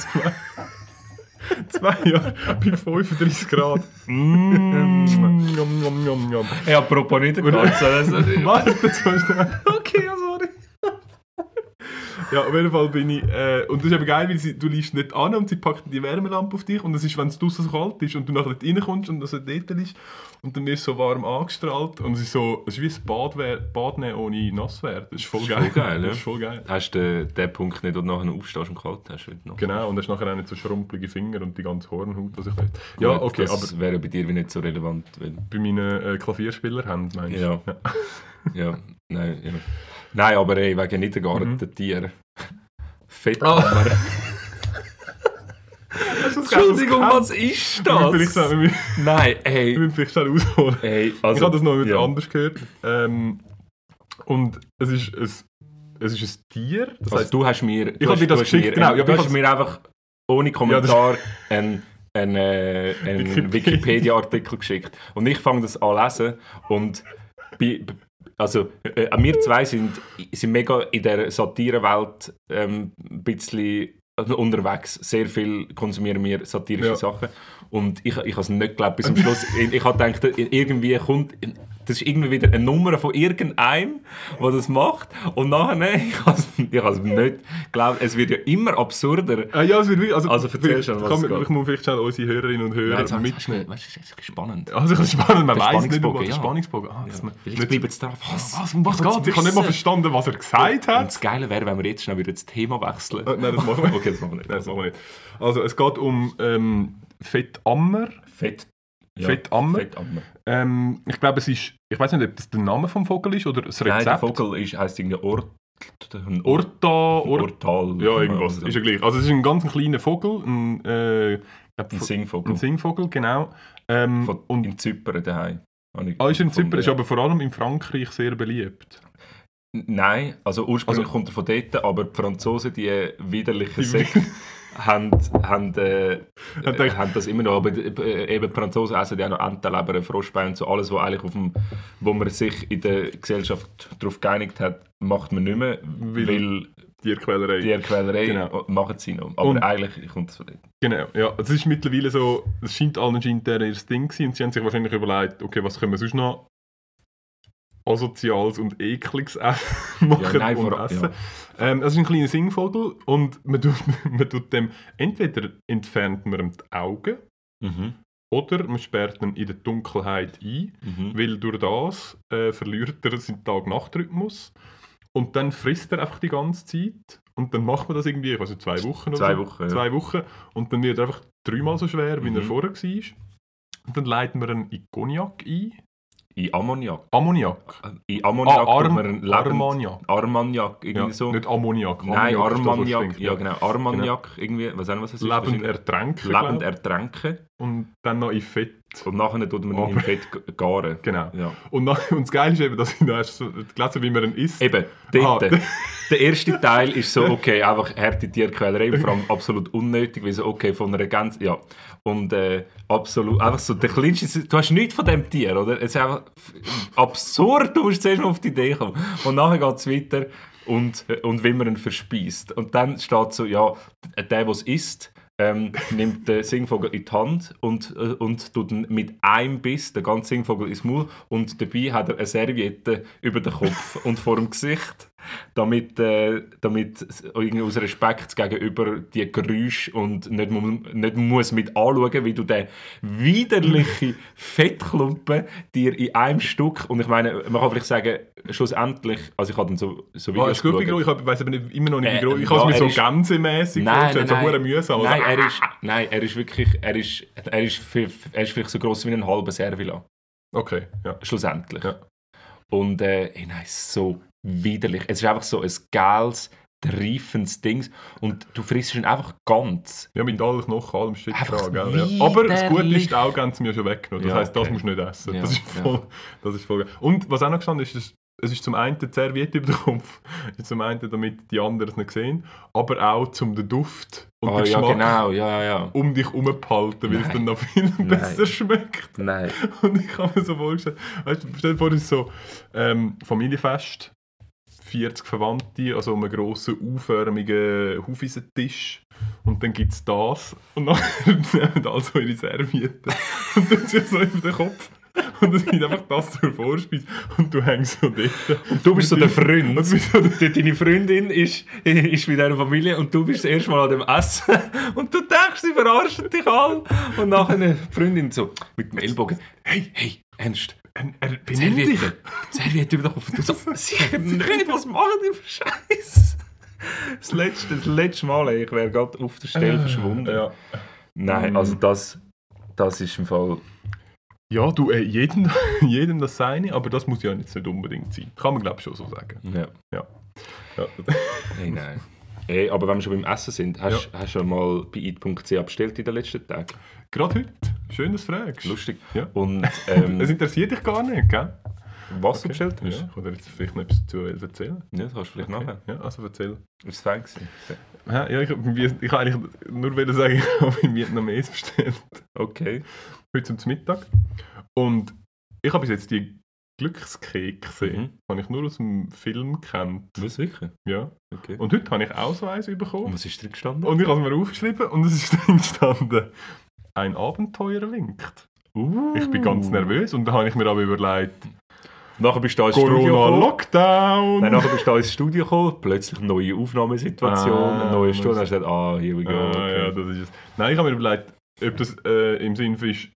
Zwei Jahre bei 35 Grad. Mm, njom. Hey, apropos Niedergart. so, das- Warte, jetzt musst du- Okay, sorry. Ja, auf jeden Fall bin ich. Äh, und das ist eben geil, weil sie, du liest nicht an und sie packt die Wärmelampe auf dich. Und das ist, wenn es draußen so kalt ist und du nachher dort reinkommst und das dort ist. Und dann wirst du so warm angestrahlt. Und es ist so, es ist wie ein Bad, wär- Bad nehmen ohne nass werden. Das ist voll Das geil. ist voll geil, ja. Das ist voll geil. Hast du den, den Punkt nicht, wo du nachher aufstehst und kalt hast? Genau, und hast nachher auch nicht so schrumpelige Finger und die ganze Hornhaut, was ich will. Ja, okay, das aber wäre bei dir wie nicht so relevant. Weil, bei meinen äh, Klavierspielerhänden meinst du? Ja. ja, nein, ja. Nein, aber ey, wegen Niedergarten, Mhm. Tier. Fettkammer. Entschuldigung, was ist Wir müssen vielleicht schnell- wir müssen- Nein, ey. vielleicht schnell ausholen. Ey, ich also, habe das noch wieder ja. anders gehört. Ähm, und es ist ein, es ist ein Tier. Das Also heisst, du hast mir, Ich du hab hast, dir das geschickt, mir, genau, ja, du ich hast mir einfach ohne Kommentar einen, einen, äh, einen Wikipedia. Wikipedia-Artikel geschickt. Und ich fange das an lesen und bei, also äh, wir zwei sind, sind mega in der Satirewelt ähm, ein bisschen unterwegs. Sehr viel konsumieren wir satirische Ja. Sachen. Und ich, ich habe es nicht geglaubt bis zum Schluss. ich ich habe gedacht, irgendwie kommt... Das ist irgendwie wieder eine Nummer von irgendeinem, der das macht. Und nachher, ich habe es ich es nicht geglaubt. Es wird ja immer absurder. Ah, ja, es wird also, Also erzähl schon, was kann es geht. Ich muss vielleicht schnell unsere Hörerinnen und Hörer Nein, mitnehmen. weißt du, es ist spannend. Also, das ist spannend, man weiß nicht, den ja. Spannungsbogen. Ah, dass man Vielleicht nicht- bleiben sie drauf. Was? was, um was Ich geht Ich habe nicht mal verstanden, was er gesagt Und hat. das Geile wäre, wenn wir jetzt schnell wieder das Thema wechseln. Äh, Nein, das machen wir Okay, das machen wir nicht. Nein, das machen wir nicht. Also, es geht um ähm, Fettammer. Fett. Fettammer? Fettammer. Ähm, ich glaube, es ist, ich weiß nicht, ob das der Name vom Vogel ist oder das Rezept. Nein, der Vogel ist, heisst irgendwie Ort... ein Orta, Or Ortal. ja, irgendwas. Also, Ist ja gleich. Also, es ist ein ganz kleiner Vogel, ein, äh, glaub, Ein Singvogel. ein Singvogel, genau. Ähm, Von, und in Zypern daheim. Ah, ist in Zypern, ist aber vor allem in Frankreich sehr beliebt. Nein, also ursprünglich Also- kommt er von dort, aber die Franzosen, die widerlichen Säcke, haben, haben, äh, Haben äh, das immer noch. Aber äh, eben die Franzosen essen ja noch Entenleber, Froschbein und so. Alles, was eigentlich auf dem, wo man sich in der Gesellschaft darauf geeinigt hat, macht man nicht mehr, Weil- weil, Tierquälerei. die Quälerei Genau. machen sie noch. Aber Und- eigentlich kommt es von dort. Genau, ja. Es ist mittlerweile so, es scheint allen scheint der ihr Ding gewesen und sie haben sich wahrscheinlich überlegt, okay, was können wir sonst noch asoziales und ekliges essen machen Ja, nein, und vor- essen. ja. Ähm, es ist ein kleiner Singvogel und man tut, man tut dem, entweder entfernt man ihm die Augen Mhm. oder man sperrt ihn in der Dunkelheit ein, Mhm. weil durch das äh, verliert er seinen Tag-Nacht-Rhythmus und dann frisst er einfach die ganze Zeit und dann macht man das irgendwie, ich weiß nicht, zwei Wochen oder Zwei so. Wochen, ja. Zwei Wochen und dann wird er einfach dreimal so schwer, wie er Mhm. vorher war. Und dann leiten wir ihn in Cognac ein. In Ammoniak. Ammoniak. In Ammoniak Ah, Arm- Lebend- Armagnac. Armagnac, irgendwie Ja, so. Nicht Ammoniak. Nein, Armagnac. Ja, genau. Armagnac, irgendwie. Was auch was es ist. Lebend ertränken. Lebend ertränken. und dann noch in Fett Und nachher tut man ihn im Fett garen. Genau. Ja. Und, nach, und das Geile ist eben, dass erst so gelesen wie man ihn isst. Eben, dort. Ah. der erste Teil ist so, okay, einfach harte Tierquälerei vor allem absolut unnötig, weil so, okay, von einer ganz, ja. Und äh, absolut, einfach so, der kleinste, du hast nichts von dem Tier, oder? Es ist einfach absurd, du musst zuerst mal auf die Idee kommen. Und nachher geht es weiter und, und wie man ihn verspeist. Und dann steht so, ja, der, der es isst, ähm, nimmt den Singvogel in die Hand und, äh, und tut ihn mit einem Biss den ganzen Singvogel ins Maul und dabei hat er eine Serviette über den Kopf und vor dem Gesicht, damit, äh, damit irgendwie aus Respekt gegenüber die Geräusche und nicht, nicht muss mit anschauen, wie du den widerliche Fettklumpen dir in einem Stück und ich meine, man kann vielleicht sagen, schlussendlich, also ich habe dann so, so Ah, Videos ist gut, wie geschaut. groß? Ich weiß aber nicht, immer noch nicht, wie Äh, groß. Ich ja, habe es mir so ist- gänsemässig Nein, nein, so nein. mühsam. Nein, Also, er ist, nein, er ist wirklich, er ist, er ist, er ist vielleicht so groß wie ein halber Servila, Okay, ja. schlussendlich. Ja. Und äh, ey, nein, so widerlich. Es ist einfach so ein geiles, reifendes Ding und du frisst ihn einfach ganz. Ja, mit allen Knochen, allem Einfach dran? Ja. Aber das Gute ist, die Augen haben sie mir schon weggenommen. Das Ja, heisst, das okay. musst du nicht essen. Ja, das, ist ja. voll, das ist voll geil. Und was auch noch gestanden ist, ist, es ist zum einen die Serviette über den Kopf, zum einen, damit die anderen es nicht sehen, aber auch zum den Duft und Oh, den ja, Geschmack genau, ja, ja. um dich herumzuhalten, weil es Nein. dann noch viel besser schmeckt. Nein. Und ich habe mir so vorgestellt, weißt du, stell dir vor, es ist so ähm, Familienfest, 40 Verwandte, also um einen grossen, U-förmigen Hufeisentisch. Und dann gibt es das. Und dann nehmen alle so ihre Servietten und tun sich so über den Kopf. Und es gibt einfach das zur Vorspeise. Und du hängst so dort. Und du bist so der Freund. Und du bist so Deine Freundin ist, ist mit dieser Familie und du bist das erste Mal an dem Essen und du denkst, sie verarschen dich alle. Und nachher die Freundin so mit dem Ellbogen, hey, hey, Ernst, er, er benimmt dich. Serviette, Serviette über den Kopf. Und du so, sicher nicht, was machen die für Scheiß? Das letzte, das letzte Mal, ey, ich wäre gerade auf der Stelle verschwunden. Ja. Nein, also das, das ist im Fall... Ja, du, äh, jedem, jedem das seine, aber das muss ja jetzt nicht unbedingt sein. Kann man, glaube ich, schon so sagen. Ja. Ja. ja. Hey, nein. Hey, aber wenn wir schon beim Essen sind, hast hast du schon mal bei eat.ch bestellt in den letzten Tagen? Gerade heute. Schön, dass du fragst. Lustig. Ja. Und ähm, Es interessiert dich gar nicht, gell? was du bestellt hast? Ja, dir jetzt vielleicht noch etwas dazu erzählen. Ja, das kannst du vielleicht nachher. Ja, also erzähl. Ist es fein gewesen? Ja, ja, ich, ich, ich kann eigentlich nur wollen sagen, ich habe in Vietnamese bestellt. Okay. Heute zum Mittag. Und ich habe bis jetzt die Glückskekse, Mhm. habe ich nur aus dem Film kennt. Was wirklich? Ja. Okay. Und heute habe ich auch so eins bekommen. Und was ist drin gestanden? Und ich habe es mir aufgeschrieben und es ist drin gestanden, ein Abenteuer winkt. Uh. Ich bin ganz nervös und dann habe ich mir aber überlegt, Nachher bist du da ins Studio gekommen. Corona-Lockdown! Nein, nachher bist du ins Studio gekommen, plötzlich eine neue Aufnahmesituation, Ah, eine neue Stunde. das- Dann hast du gesagt, ah, here we go. Ah, okay. ja, das ist es. Nein, ich habe mir überlegt, ob das äh, im Sinn ist,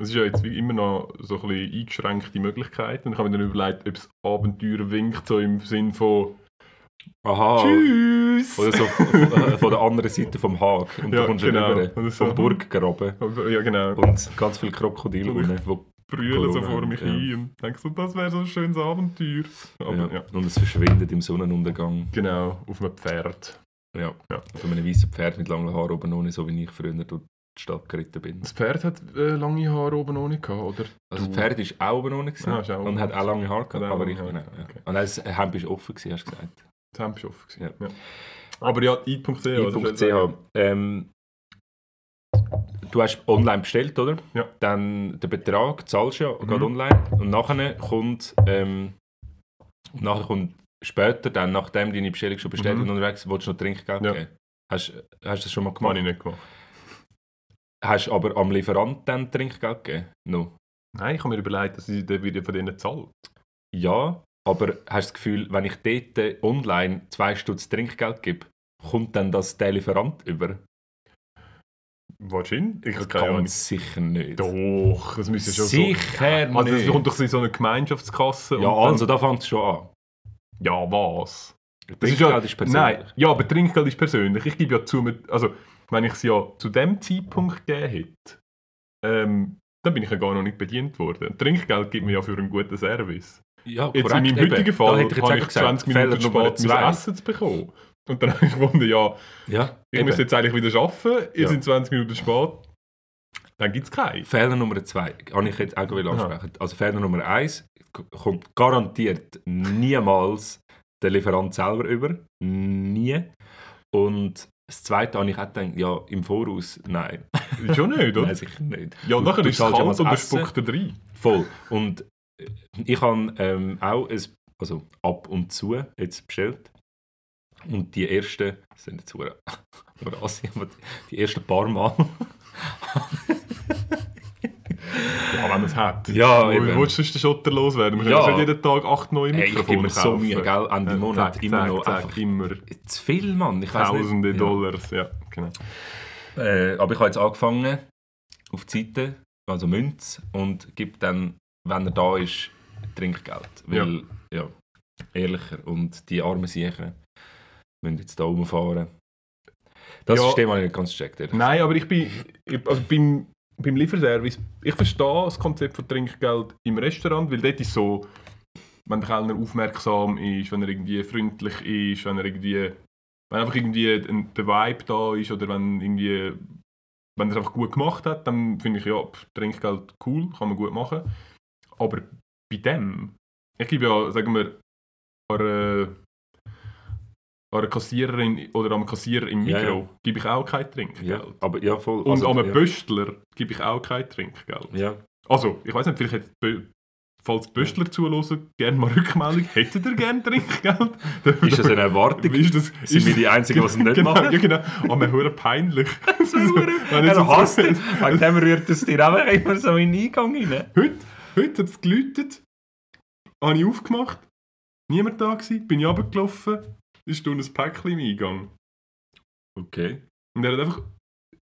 es ist ja jetzt wie immer noch so ein bisschen eingeschränkte Möglichkeiten. Und ich habe mir dann überlegt, ob es Abenteuer winkt, so im Sinn von Aha. Tschüss! Oder so von, von der anderen Seite vom Haag. Und Ja, du kommst genau. dann rüber so. vom Burggraben. Ja, genau. Und ganz viele Krokodile unten, brüllen so vor mich ja. hin und denke so, das wäre so ein schönes Abenteuer. Aber ja, ja. Und es verschwindet im Sonnenuntergang. genau, auf einem Pferd. Ja. Ja. Auf einem weißen Pferd mit langen Haaren oben ohne, so wie ich früher durch die Stadt geritten bin. Das Pferd hat äh, lange Haare oben ohne gehabt, oder? Also das Du- Pferd ist auch oben ohne gewesen Ah, auch und hat auch lange Haare gehabt, aber ich genau, ja. okay. Und das Hemd ist offen gewesen, hast du gesagt. Gewesen. Ja. Ja. Aber ja, i.ch. sagen? I.ch. Ähm, du hast online bestellt, oder? Ja. Dann der Betrag zahlst du ja Mhm. gerade online und nachher kommt, ähm, nachher kommt später, dann, nachdem deine Bestellung schon bestätigt Mhm. und unterwegs, willst du noch Trinkgeld Ja. geben. Hast, hast du das schon mal Habe gemacht? ich nicht gemacht. Hast du aber am Lieferant dann Trinkgeld gegeben? No. Nein, ich habe mir überlegt, dass ich dann wieder von denen zahle. Ja, aber hast du das Gefühl, wenn ich dort online zwei Stutz Trinkgeld gebe, kommt dann das der Lieferant über? Wahrscheinlich? Ich keine Ahnung. Ganz sicher nicht. Doch, das müsste schon Sicher so... Also das kommt doch in so eine Gemeinschaftskasse. Ja, also da fängt es schon an. Ja, was? Das ist, ja, ist persönlich. Nein, ja, aber Trinkgeld ist persönlich. Ich gebe ja zu, also wenn ich es ja zu dem Zeitpunkt gegeben hätte, ähm, dann bin ich ja gar noch nicht bedient worden. Trinkgeld gibt mir ja für einen guten Service. Ja, Jetzt korrekt, in meinem heutigen Fall hätte ich jetzt habe ich gesagt, 20 Minuten Fehler Nummer spät mein zwei. Essen zu bekommen. Und dann habe ich gefunden, ja, Ja, ich eben. müsste jetzt eigentlich wieder arbeiten, ihr Ja. sind 20 Minuten spät. Dann gibt es keinen. Fehler Nummer zwei, habe ich jetzt auch will ansprechen. Also Fehler Nummer eins kommt garantiert niemals der Lieferant selber über. Nie. Und das zweite habe ich auch gedacht, ja, im Voraus, nein. Schon nicht, oder? Nein, sicher nicht. ja, Du- nachher du ist es ja kalt mal und er Essen. spuckt da rein. Voll. Und ich habe ähm, auch ein, also ab und zu jetzt bestellt. Und die ersten, das sind jetzt hure assi, aber die ersten paar Mal. Ja, wenn man es hat. Ja, eben. willst du den Schotter loswerden? Wir Ja. können nicht jeden Tag acht neue Hey, ich Mikrofone gebe mir so kaufen. Mühe, gell, Ende Ja, Monat zack, immer zack, noch zack, einfach immer zu viel, Mann. Ich tausende nicht. Dollars. Ja, genau. Ja. Äh, aber ich habe jetzt angefangen auf die Seite, also Münz, und gebe dann, wenn er da ist, Trinkgeld. Weil, ja, ehrlicher. Und die armen Siechen müssen jetzt da rumfahren. Das Ja. System habe ich nicht ganz gecheckt. Nein, aber ich bin also beim, beim Lieferservice, ich verstehe das Konzept von Trinkgeld im Restaurant, weil dort ist so, wenn der Kellner aufmerksam ist, wenn er irgendwie freundlich ist, wenn er irgendwie, wenn einfach irgendwie der Vibe da ist oder wenn irgendwie, wenn er es einfach gut gemacht hat, dann finde ich ja, Trinkgeld cool, kann man gut machen. Aber bei dem, ich gebe ja, sagen wir, einer, einer Kassiererin oder einem Kassierer im Ja, Mikro ja. gebe ich auch kein Trinkgeld. Ja, aber ja, voll. Und also, an einem ja. Pöstler gebe ich auch kein Trinkgeld. Ja. Also, ich weiß nicht, vielleicht hätte falls Pöstler zuhören, gerne mal Rückmeldung. Hättet ihr gerne Trinkgeld? Ist das eine Erwartung? Ist das, Sind wir die Einzigen, die es nicht genau, machen? Ja, genau. Aber mir hure peinlich. Wenn Er jetzt so- hasst es. Wegen dem rührt es dir einfach immer so in den Eingang rein. Heute, heute hat es geläutet, habe ich aufgemacht, niemand da gewesen, bin ich runtergelaufen, ist da ein Päckchen im Eingang. Okay. Und er hat einfach,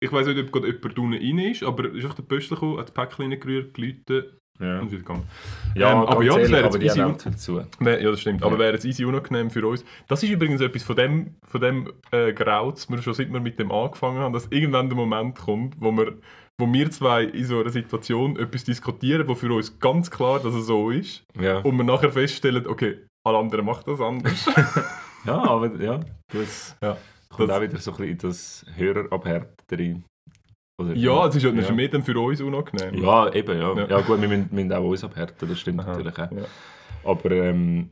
ich weiß nicht, ob gerade jemand unten rein ist, aber ist einfach der Pöstler gekommen, hat das Päckchen reingerührt, geläutet Ja, und wieder gegangen. ja Ähm, aber, ja, das wäre jetzt easy. haben auch viel zu. Wär- Ja, das stimmt. Ja. Aber wäre es easy unangenehm für uns. Das ist übrigens etwas von dem, von dem äh, Grauz, wir schon seit wir mit dem angefangen haben, dass irgendwann der Moment kommt, wo wir, wo wir zwei in so einer Situation etwas diskutieren, wo für uns ganz klar, dass es so ist, Ja. und wir nachher feststellen, okay, alle anderen machen das anders. ja, aber ja, das Ja, kommt das- auch wieder so ein bisschen in das Hörerabhärte rein. Oder- ja, es ist ist ja. mehr dann für uns unangenehm. Ja, eben, ja. Ja. Ja, gut, wir müssen, müssen auch uns abhärten, das stimmt Aha, natürlich auch. ja. Aber ähm,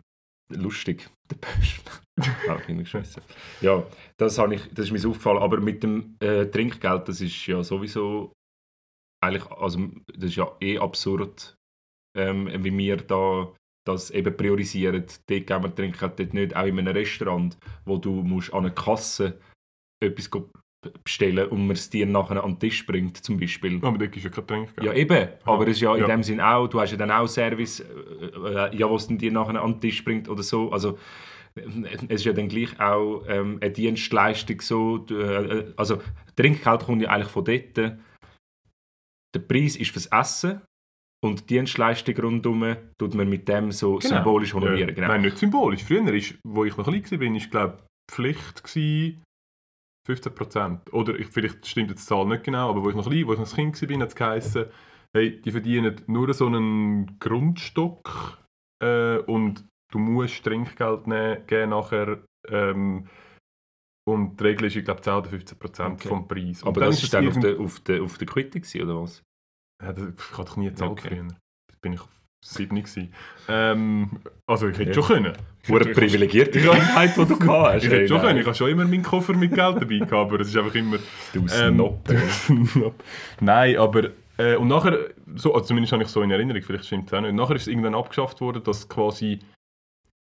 lustig, der scheiße. Ja, das, habe ich, das ist mir aufgefallen. Aber mit dem äh, Trinkgeld, das ist ja sowieso eigentlich, also das ist ja eh absurd, ähm, wie wir da das eben priorisieren. Dort geben wir Trinkgeld, dort nicht. Auch in einem Restaurant, wo du musst an eine Kasse etwas bestellen und man es dir nachher an den Tisch bringt, zum Beispiel. Aber da ist ja kein Trinkgeld. Ja, eben. Aber es ist ja in Ja. dem Sinn auch, du hast ja dann auch Service, äh, äh, ja, was dir nachher an den Tisch bringt oder so. Also, äh, es ist ja dann gleich auch ähm, eine Dienstleistung so. du, Äh, also, Trinkgeld kommt ja eigentlich von dort. Der Preis ist fürs Essen und die Dienstleistung rundherum tut man mit dem so Genau. symbolisch honorieren. Ja. Genau. Nein, nicht symbolisch. Früher, ist, wo ich noch klein war, war, glaube Pflicht gewesen, 15%. Oder ich, vielleicht stimmt jetzt die Zahl nicht genau, aber wo ich noch klein, wo ich noch ein Kind war, hat es geheißen, hey, die verdienen nur so einen Grundstock äh, und du musst Trinkgeld nehmen, geben nachher. Ähm, und die Regel ist, ich glaube, 10 oder 15% Okay. vom Preis. Und Aber das ist dann auf der, auf der, auf der gewesen, oder was? ja, das, ich hatte doch nie gezahlt Okay. früher. Das bin ich 7 gewesen. Ähm, also ich hätte Ja. schon können. Pure Ich- privilegierte Ja. Kindheit, die du gehabt hast. Ich hätte schon können. Ich habe schon immer meinen Koffer mit Geld dabei gehabt, aber es ist einfach immer... Du Ähm, Snob. Nein, aber... Äh, und nachher, so, also zumindest habe ich so in Erinnerung, vielleicht stimmt es auch nicht, nachher ist es irgendwann abgeschafft worden, dass quasi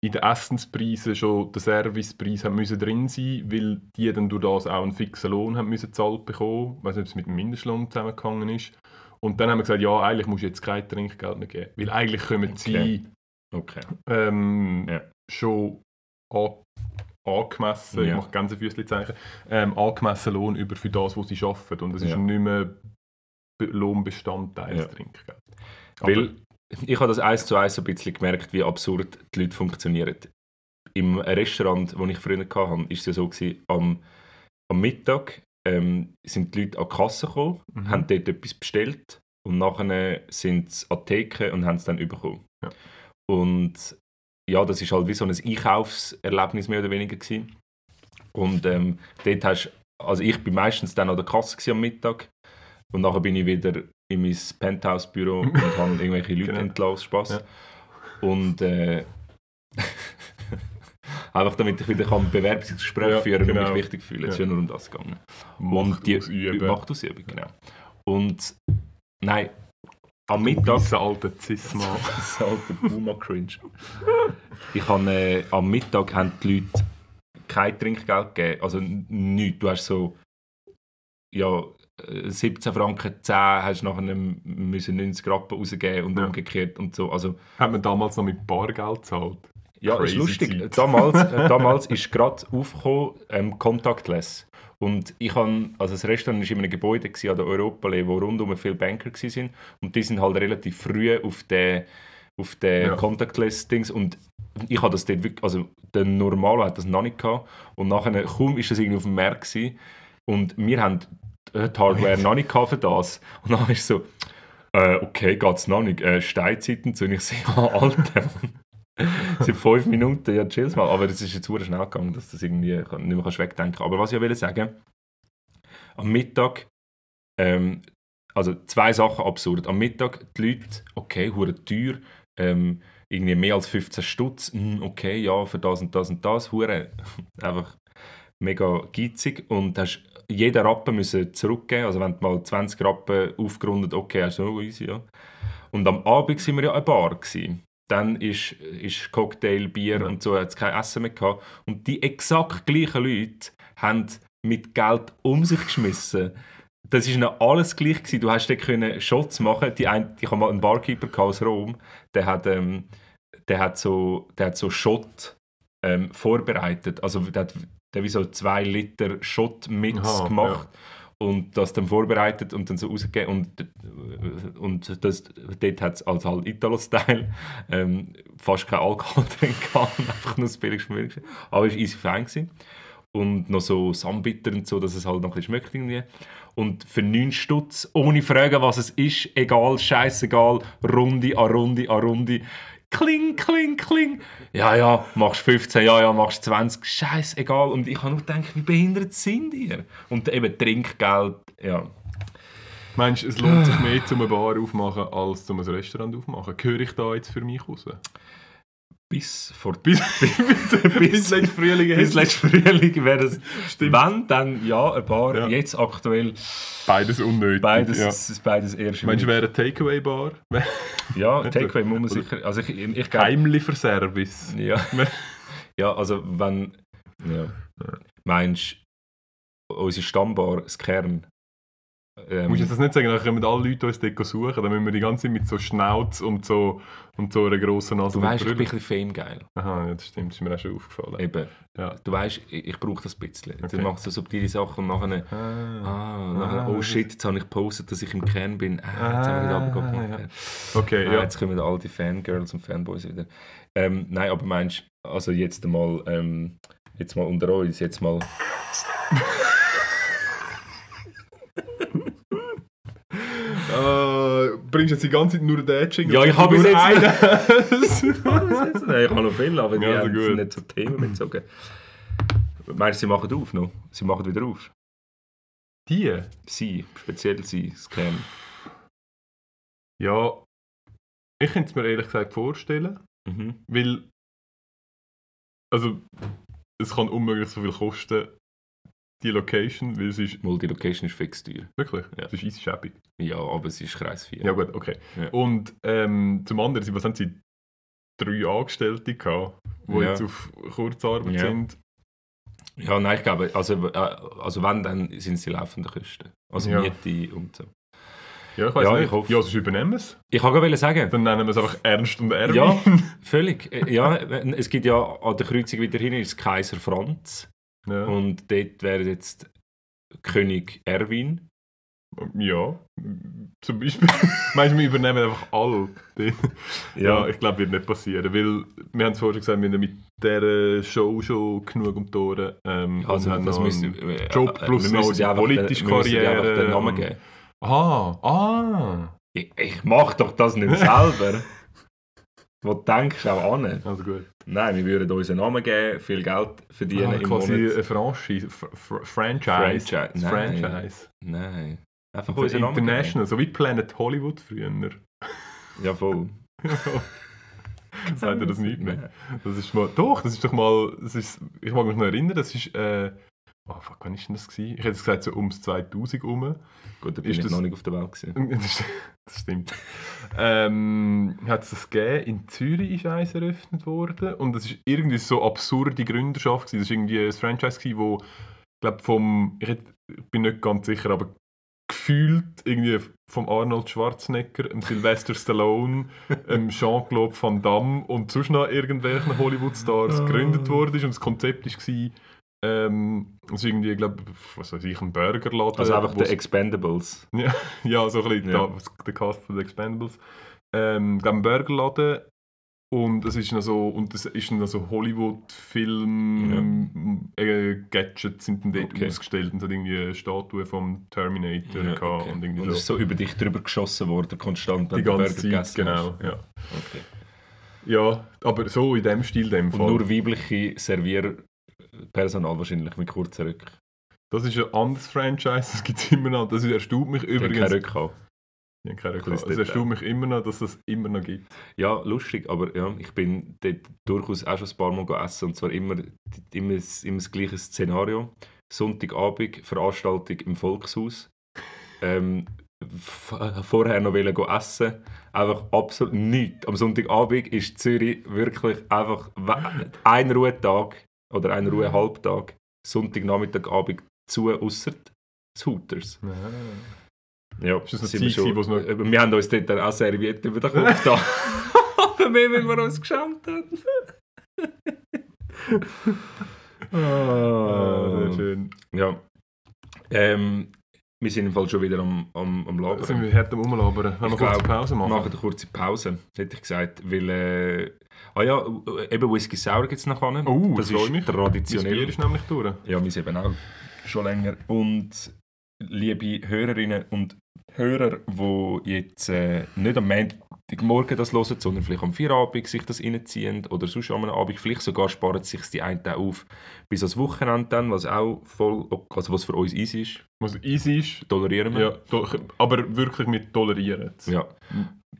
in den Essenspreisen schon der Servicepreis haben müssen drin sein weil die dann durch das auch einen fixen Lohn haben müssen gezahlt bekommen. Ich weiß nicht, ob es mit dem Mindestlohn zusammengehangen ist. Und dann haben wir gesagt, ja, eigentlich musst du jetzt kein Trinkgeld mehr geben. Weil eigentlich kommen Okay. sie Okay. ähm, Ja. schon an, angemessen, ich Ja. mache ganz Füßli-Zeichen, ähm, angemessen Lohn über für das, was sie arbeiten. Und es ist Ja. nicht mehr Be- Lohnbestandteil Ja. des Trinkgeld. Weil ich habe das eins zu eins ein bisschen gemerkt, wie absurd die Leute funktionieren. Im Restaurant, wo ich früher hatte, war es ja so, gewesen, am, am Mittag ähm, sind die Leute an die Kasse gekommen, Mhm. haben dort etwas bestellt und nachher sind sie an die Theke und haben es dann bekommen. Ja. Und ja, das ist halt wie so ein Einkaufserlebnis mehr oder weniger gewesen. Und ähm, dort hast also ich bin meistens dann an der Kasse am Mittag und nachher bin ich wieder in mein Penthouse-Büro und habe irgendwelche Leute Genau. entlassen, Spaß. Ja. Und äh, einfach damit ich wieder kann Bewerbungsgespräche Ja, führen und genau. mich wichtig fühle. Es ist Ja. nur um das gegangen. Macht und die ausüben. Machtausübung, genau. Und nein, am Mittag Weisse alte Cis-Mann. das alte Puma-Cringe. Ich habe, äh, am Mittag haben die Leute kein Trinkgeld gegeben. Also nichts. Du hast so ja, 17 Franken 10 hast du nachher müssen 90 Rappen rausgeben und Ja. umgekehrt und so. Also, Hat man damals noch mit Bargeld gezahlt? ja, Crazy ist lustig. Zeit. Damals, äh, damals ist gerade aufgekommen, ähm, Contactless. Und ich han, also das Restaurant war in einem Gebäude gewesen, an der Europallee, wo rundum viele Banker waren. Und die sind halt relativ früh auf den, auf den Ja. Contactless-Dings. Und ich habe das dort wirklich, also der Normalo hat das noch nicht gehabt. Und nachher, kaum ist das irgendwie auf dem Markt gewesen. Und wir haben die Hardware noch nicht für das. Und dann ist so, äh, okay, geht's noch nicht. Äh, Steinzeit und so. Und ich so, ja, Alter. Seit fünf Minuten, ja, chill's mal. Aber es ist jetzt sehr schnell gegangen, dass das irgendwie nicht mehr wegdenken kannst. Aber was ich will sagen, am Mittag, ähm, also zwei Sachen absurd. Am Mittag die Leute, okay, hure teuer, ähm, irgendwie mehr als 15 Stutz, hm, okay, ja, für das und das und das, hure einfach mega geizig und hast jeden Rappen müssen zurückgeben, also wenn du mal 20 Rappen aufgerundet, okay, hast du oh, easy, ja. Und am Abend sind wir ja eine Bar gewesen. Dann ist, ist Cocktail, Bier Ja. und so, hat es kein Essen mehr gehabt. Und die exakt gleichen Leute haben mit Geld um sich geschmissen. Das war ihnen alles gleich. Gewesen. Du hast können Shots machen. Die ein, ich habe mal einen Barkeeper aus Rom, der hat, ähm, der hat so, der hat so Shot ähm, vorbereitet. Also der hat, der wie so zwei Liter Shot-Mix Aha, gemacht und das dann vorbereitet und dann so rausgegeben. Und, und das, dort hat es als halt Italo-Style ähm, fast kein Alkohol drin gehabt, einfach nur das billigste Mögliche. Aber es war easy fein. Gewesen. Und noch so Sambitter und so, dass es halt noch ein bisschen schmeckt irgendwie. Und für 9 Stutz, ohne Fragen, was es ist, egal, scheißegal, Runde an Runde an Runde. Kling, kling, kling. Ja, ja, machst 15, ja, ja, machst 20, scheißegal. Und ich habe nur gedacht, wie behindert sind ihr? Und eben Trinkgeld, ja. Meinst du, es lohnt sich mehr, zum eine Bar aufmachen, als zum ein Restaurant aufmachen? Höre ich da jetzt für mich raus? Bis vor Bis, bis letzten Frühling bis letzten Frühling wäre das, Stimmt. wenn, dann ja, ein paar. Ja. Jetzt aktuell Beides unnötig. beides, Ja. es ist beides eher schwierig. Meinst du, wäre eine Takeaway-Bar? Ja, Takeaway muss man sicher. Also ich, ich. Heimlieferservice? Ja. ja, also wenn. Ja. Meinst du, unsere Stammbar, das Kern. Ähm, Musst du das nicht sagen, dann kommen alle Leute uns dort suchen, dann müssen wir die ganze Zeit mit so Schnauz und so, und so einer grossen Nase du weißt, ich bin ein bisschen Fame-geil. Aha, ja, das stimmt, das ist mir auch schon aufgefallen. Eben. Ja. Du weißt, ich, ich brauche das ein bisschen. Okay. Du machst so subtile Sachen und nachher. Ah. Ah, nachher, Ah, oh shit, jetzt habe ich gepostet, dass ich im Kern bin. Ah, jetzt habe ich Ah, wieder runtergekommen. ja. Okay, Ah, ja. Jetzt kommen all die Fangirls und Fanboys wieder. Ähm, nein, aber meinst du, also jetzt mal, ähm, jetzt mal unter uns, jetzt mal. bringst jetzt die ganze Zeit nur den Jingle? Ja, ich habe nur jetzt- einen. nein, ich habe noch viel, aber die Ja, also gut. nicht so Themen bezogen. Meinst du, sie machen auf noch? Sie machen wieder auf? Die? Sie, speziell sie, Kern. Ja, ich könnte es mir ehrlich gesagt vorstellen, Mhm. weil. Also, es kann unmöglich so viel kosten, die Location, weil es ist. Multilocation ist fix teuer. Wirklich? Ja. Es ist easy schäbig. Ja, aber es ist Kreis 4. Ja, gut, okay. Ja. Und ähm, zum anderen, was haben sie? Drei Angestellte gehabt, die Ja. jetzt auf Kurzarbeit Ja. sind. Ja, nein, ich glaube, also, äh, also wenn, dann sind sie laufende Kosten. Also Ja. Miete und so. Ja, ich weiß Ja, nicht. ich hoffe- Ja, sonst übernehmen wir es. Ich wollte gerade sagen, Dann nennen wir es einfach Ernst und Erwin. Ja. völlig. Äh, Ja, es gibt ja an der Kreuzung wieder hin, ist Kaiser Franz. Ja. Und dort wäre jetzt König Erwin. Ja, zum Beispiel. Meinst du, wir übernehmen einfach alle? ja, ich glaube, wird nicht passieren, weil wir haben es vorhin gesagt, wir haben mit dieser Show schon genug um die Ohren. Ähm, Also, und das noch müssen, äh, Job äh, plus wir noch müssen einfach politische wir Karriere. einfach den Namen und- geben. Ah, ah. Ich, ich mache doch das nicht selber. Wo denkst du auch an? Also gut. Nein, wir würden uns einen Namen geben, viel Geld verdienen Ah, im quasi Monat. eine Franchise. Fr Fr Franchise. Franchise. Nein. Franchise. Nein. Einfach So unseren Namen. International, so wie Planet Hollywood früher. Ja, voll. Sagt er das nicht mehr? Das ist mal, doch, das ist doch mal, das ist, ich mag mich noch erinnern, das ist, äh, oh fuck, wann ist denn das gewesen? Ich hätte gesagt so ums 2000 rum. Gut, da bin Ist ich das- noch nicht auf der Welt gewesen. Das, stimmt. ähm, hat es das gegeben? In Zürich ist eins eröffnet worden und das ist irgendwie so absurde Gründerschaft gewesen. Das ist irgendwie ein Franchise gewesen, wo, ich glaube vom, ich, hätt- ich bin nicht ganz sicher, aber gefühlt irgendwie vom Arnold Schwarzenegger, dem Sylvester Stallone, dem Jean-Claude Van Damme und sonst noch irgendwelchen Hollywood-Stars gegründet worden ist und das Konzept war, ähm, ist irgendwie, ich glaube, was weiß ich, ein Burgerladen. Also einfach der Expendables. ja, ja, so ein bisschen Ja. da, der Cast von The Expendables. Ähm, ich glaube, ein Burgerladen. Und es ist noch so, und es ist noch so Hollywood-Film, äh, Gadgets sind dann dort Okay. ausgestellt und es hat irgendwie eine Statue vom Terminator Ja, gehabt okay. und irgendwie Und es ist so. so über dich drüber geschossen worden, konstant, wenn Die ganze Burger Zeit, gegessen genau. hast. Ja. Okay. ja, aber so in dem Stil, dem Und Fall. nur weibliche Servierpersonal wahrscheinlich mit kurzen Rücken. das ist ein anderes Franchise, das gibt es immer noch. Das erstaunt mich übrigens. keine Rücken gehabt. Ja, keine Es Detail. erstaunt mich immer noch, dass es immer noch gibt. Ja, lustig, aber ja, ich bin dort durchaus auch schon ein paar Mal gegessen und zwar immer, immer, das- immer das gleiche Szenario. Sonntagabend, Veranstaltung im Volkshaus. Ähm, vorher noch wollen essen. Einfach absolut nichts. Am Sonntagabend ist Zürich wirklich einfach ein Ruhetag oder ein Ruhehalbtag. Sonntagnachmittag, Abend zu, außer das Hooters. Ja, Ist das eine sind wir Zeit gewesen, noch- Wir haben uns dort dann auch serviert über den Kopf da. Aber mehr, weil wir uns geschämt haben. Ah, sehr schön. Ja. Ähm, wir sind im Fall schon wieder am, am, am Sind Labern. wir hart am Rumlabern? Wenn wir Ich kurz glaub, Pause machen? Machen eine kurze Pause, hätte ich gesagt. Weil, äh, ah ja, äh, eben Whisky Sour gibt es noch an. Oh, das freu ist mich. Das traditionell. Bier ist nämlich durch. Ja, wir eben auch schon länger. Und liebe Hörerinnen und Hörer, die jetzt äh, nicht am Montagmorgen das hören, sondern vielleicht am Feierabend sich das reinziehen oder sonst am Abend, vielleicht sogar sparen sich die einen Tag auf bis ans Wochenende dann, was auch voll, also was für uns easy ist, Was easy ist. tolerieren wir. Ja, to- aber wirklich mit tolerieren. Ja.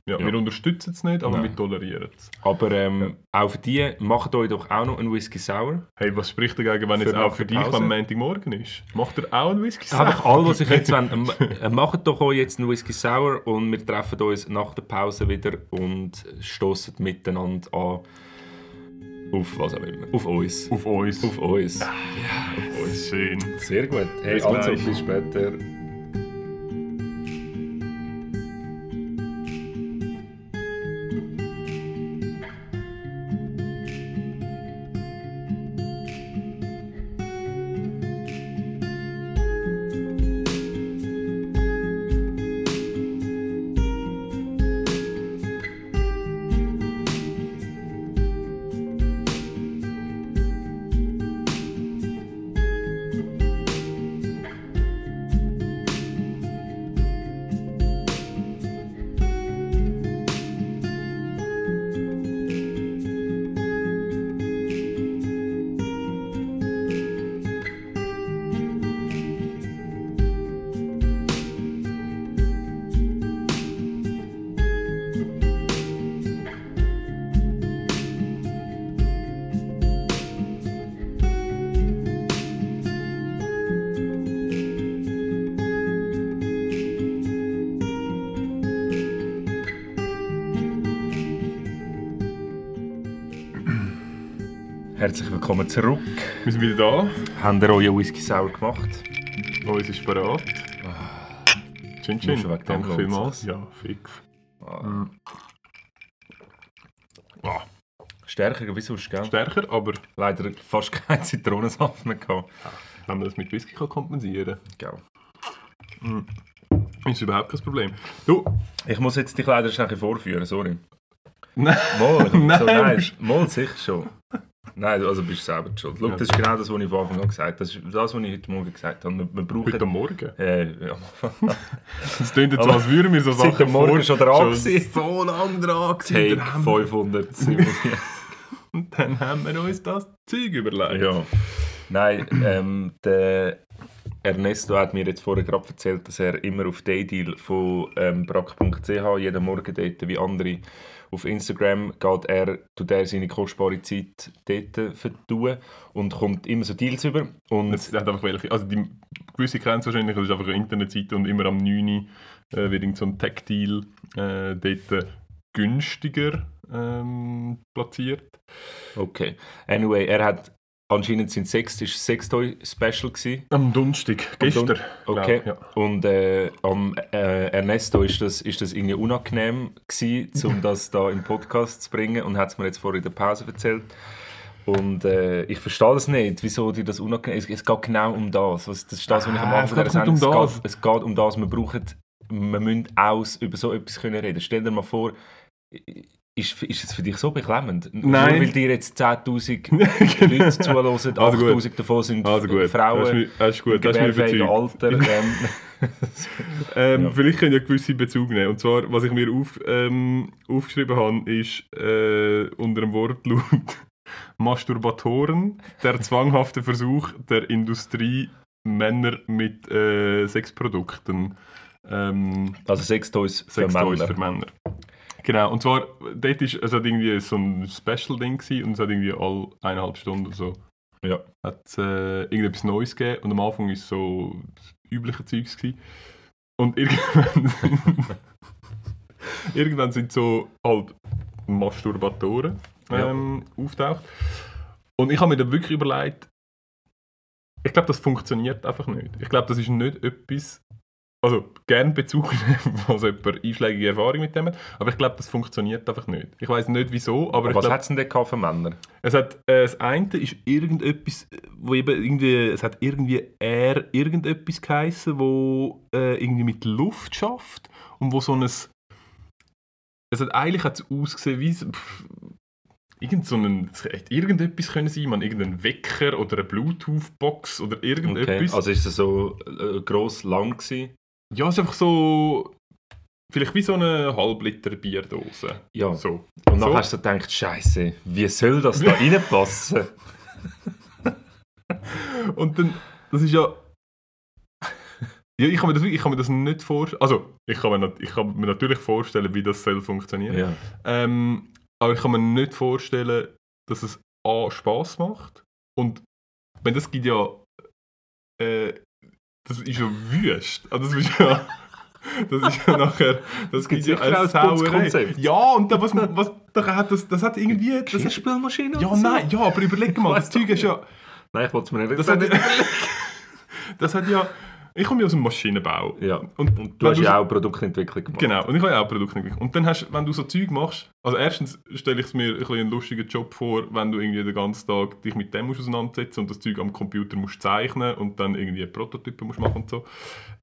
Ja, Ja. Wir unterstützen es nicht, aber Nein. wir tolerieren es. Aber ähm, auch für die, macht euch doch auch noch einen Whisky Sour. Hey, was spricht dagegen, wenn Für jetzt nach auch für dich am Montagmorgen ist? Macht er auch einen Whisky Einfach alle, was ich jetzt wollen, ähm, äh, macht doch euch jetzt einen Whisky Sour und wir treffen uns nach der Pause wieder und stoßen miteinander an auf was auch immer. Auf uns. Auf uns. Auf uns. auf uns. Schön. Sehr gut. Hey, Bis also, gleich. bis später. Willkommen zurück. Wir sind wieder da. Habt ihr euren Whisky Sour gemacht? Uns ist bereit. Chin Chin. Danke vielmals. Ja, fix. Ah. Ah. Stärker wie sonst, gell? Stärker, aber Leider fast keinen Zitronensaft mehr gehabt. wenn man das mit Whisky kann kompensieren Gell. kann, ist überhaupt kein Problem. Du, Ich muss jetzt die Kleider schnell vorführen, sorry. Nein. Mal, Nein, so, nein, mal sicher schon. Nein, also bist du selber schuld. Schau, das ist genau das, was ich von Anfang an gesagt habe. Das ist das, was ich heute Morgen gesagt habe. Wir, wir brauchen... heute Morgen. äh, ja. Es klingt jetzt so, als würden wir so seit Sachen dem Morgen schon dran gewesen. so lange dran gewesen. Take Dann haben wir- 500. Und dann haben wir uns das Zeug überlegt. ja. Nein, ähm, der Ernesto hat mir jetzt vorher gerade erzählt, dass er immer auf Daydeal von ähm, brack.ch jeden Morgen dort, wie andere auf Instagram, geht er, tut er seine kostbare Zeit dort vertun und kommt immer so Deals über. Und Es hat einfach welche, also die gewisse Grenze wahrscheinlich, das ist einfach eine Internetseite und immer am 9. Uhr, äh, wird so ein Tech-Deal äh, dort günstiger ähm, platziert. okay. Anyway, er hat anscheinend sein sechstes Sextoy-Special gewesen. Am Donnerstag, gestern. Don- Okay. glaub, Und äh, am äh, Ernesto ist das, ist das irgendwie unangenehm gewesen, um das da im Podcast zu bringen und hat es mir jetzt vorhin in der Pause erzählt. Und äh, ich verstehe das nicht, wieso dir das unangenehm ist. Es geht genau um das. Was, das ist das, was ich am Ah, Anfang es der geht um es, das. geht, es geht um das, wir brauchen, wir müssen aus über so etwas können reden. Stell dir mal vor, ist, ist es für dich so beklemmend? Nein. Nur weil dir jetzt 10'000 Leute zuhören, Also gut. 8'000 davon sind Also gut, Frauen. das ist, mir- das ist gut, das. Alter. Ähm, Ähm, Ja. Vielleicht können ja gewisse Bezug nehmen. Und zwar, was ich mir auf, ähm, aufgeschrieben habe, ist äh, unter dem Wortlaut Masturbatoren, der zwanghafte Versuch der Industrie, Männer mit äh, Sexprodukten ähm, also Sextoys für Männer. für Männer. Genau, und zwar, dort ist, es hat irgendwie so ein Special-Ding und es hat irgendwie alle eineinhalb Stunden oder so Ja. hat äh, irgendetwas Neues gegeben und am Anfang war es so das übliche Zeugs. Gewesen. Und irgendwann, irgendwann sind so halt Masturbatoren Ja. ähm, auftaucht. Und ich habe mir dann wirklich überlegt, ich glaube, das funktioniert einfach nicht. Ich glaube, das ist nicht etwas, also gern Bezug nehmen, was jemand einschlägige Erfahrung mit dem hat, aber ich glaube, das funktioniert einfach nicht. Ich weiß nicht wieso, aber, Aber was glaub, hat es denn gehabt für Männer? es hat, äh, das eine ist irgendetwas, wo eben irgendwie, es hat irgendwie eher irgendetwas geheissen, wo äh, irgendwie mit Luft schafft und wo so ein, es hat eigentlich hat es ausgesehen wie, pff, irgend so ein, hätte irgendetwas können sein, man, irgendein Wecker oder eine Bluetooth-Box oder Okay. irgendetwas. Also ist es so äh, gross lang gewesen? Ja, es ist einfach so, vielleicht wie so eine Halbliter Bierdose. Ja. So. Und dann So. hast du gedacht, Scheiße, wie soll das da reinpassen? Und dann, das ist ja. Ja, ich kann mir das, ich kann mir das nicht vorstellen. Also, ich kann, mir, ich kann mir natürlich vorstellen, wie das soll funktionieren. ja. Ähm, aber ich kann mir nicht vorstellen, dass es A. Spaß macht. Und wenn das gibt ja. Äh, das ist ja wüst. Also, das ist ja. Das ist ja nachher. Das, gibt gibt ja eine ein Sauerei. Ja, und da, was, was, da hat das, das hat irgendwie. Das hat, Spielmaschine? ja, nein, ja, aber überleg mal, das Zeug ist ja. Nein, ich wollte es mir nicht Das hat, das hat ja. Ich komme ja aus dem Maschinenbau. Ja. Und, Und du hast ja auch Produktentwicklung gemacht. Genau, und ich habe ja auch Produkte entwickelt. Und dann hast wenn du so Zeug machst, also erstens stelle ich es mir ein bisschen einen lustigen Job vor, wenn du irgendwie den ganzen Tag dich mit dem musst auseinandersetzen und das Zeug am Computer musst zeichnen und dann irgendwie Prototypen musst machen und so.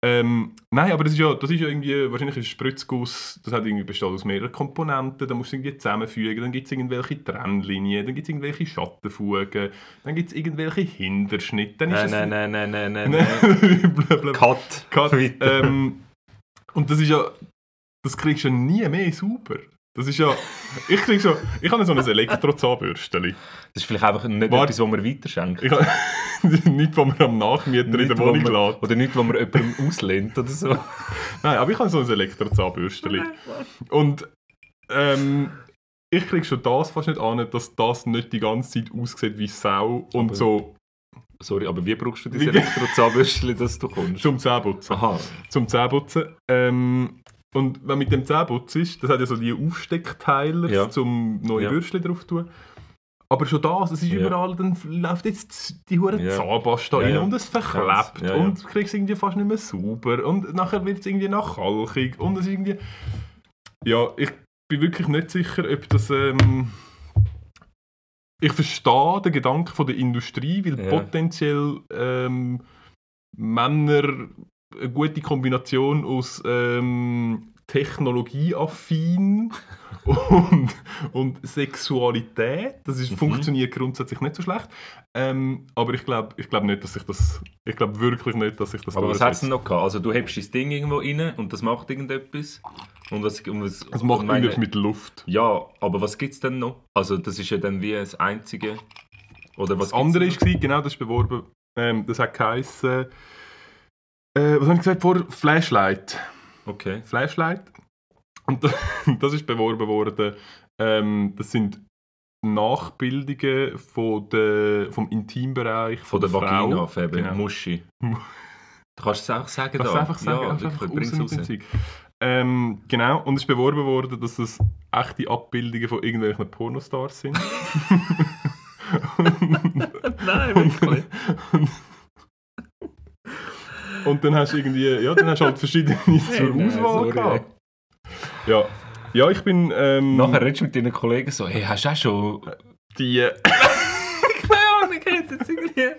Ähm, nein, aber das ist ja, das ist ja irgendwie, wahrscheinlich ein Spritzguss, das hat irgendwie besteht aus mehreren Komponenten, da musst du irgendwie zusammenfügen, dann gibt es irgendwelche Trennlinien, dann gibt es irgendwelche Schattenfugen, dann gibt es irgendwelche Hinterschnitte, dann ist Nein, es... nein, nein, nein, nein, nein, nein. Blablabla. Cut. Cut. Ähm, und das ist ja, das kriegst du ja nie mehr sauber. Das ist ja, ich krieg schon, ich habe so ein Elektrozahnbürsteli. Das ist vielleicht einfach nicht Warte. etwas, was man weiterschenkt. Ich habe nichts, was man am Nachmieter in der Nicht, wo Wohnung man- lässt. Oder nicht, wo man jemandem auslehnt oder so. Nein, aber ich habe so ein Elektrozahnbürsteli. Und ähm, ich krieg schon das fast nicht an, dass das nicht die ganze Zeit aussieht wie Sau und Aber- so Sorry, aber wie brauchst du Wie- diese Elektrozahnbürstchen, dass du kommst? zum Zähneputzen. Aha. zum Zähneputzen. Ähm, und wenn mit dem Zähneputz ist, das hat ja so die Aufsteckteiler Ja. zum neue Ja. Bürstchen drauf tun. Aber schon das, es ist Ja. überall, dann läuft jetzt die hure Ja. Zahnpasta Ja, rein und es verklebt Ja, ja. und du kriegst es irgendwie fast nicht mehr sauber und nachher wird es irgendwie nachhaltig und es ist irgendwie... Ja, ich bin wirklich nicht sicher, ob das... Ähm, ich verstehe den Gedanken von der Industrie, weil Ja. potenziell ähm, Männer eine gute Kombination aus ähm, technologieaffin und, und Sexualität. Das ist, Mhm. funktioniert grundsätzlich nicht so schlecht. Ähm, aber ich glaube ich glaub nicht, dass ich das. Ich glaube wirklich nicht, dass ich das Aber was hat es denn noch gehabt? Also du hebst das Ding irgendwo rein und das macht irgendetwas. Und was, und was Es macht irgendetwas mit Luft. Ja, aber was gibt es denn noch? Also das ist ja dann wie das Einzige. Oder was Das andere war, genau das ist beworben, Ähm, das hat geheißen, äh, was habe ich gesagt vor? Flashlight. Okay. Flashlight. Und das, ist beworben worden. Ähm, das sind Nachbildungen von der, vom Intimbereich Von von, der Frau. Vagina, Fabian. Genau. Muschi. Mu- Du kannst es auch sagen Kannst da. einfach sagen, ja, wirklich, einfach bring's raus. Ähm, genau, und es ist beworben worden, dass das echte Abbildungen von irgendwelchen Pornostars sind. Nein, und, und dann hast du irgendwie, ja, dann hast du halt verschiedene zur nein, Auswahl sorry, gehabt. Ja. ja, ich bin ähm, Nachher redest du mit deinen Kollegen so, hey, hast du auch schon... die... äh, Keine Ahnung, ich hätte jetzt irgendwie...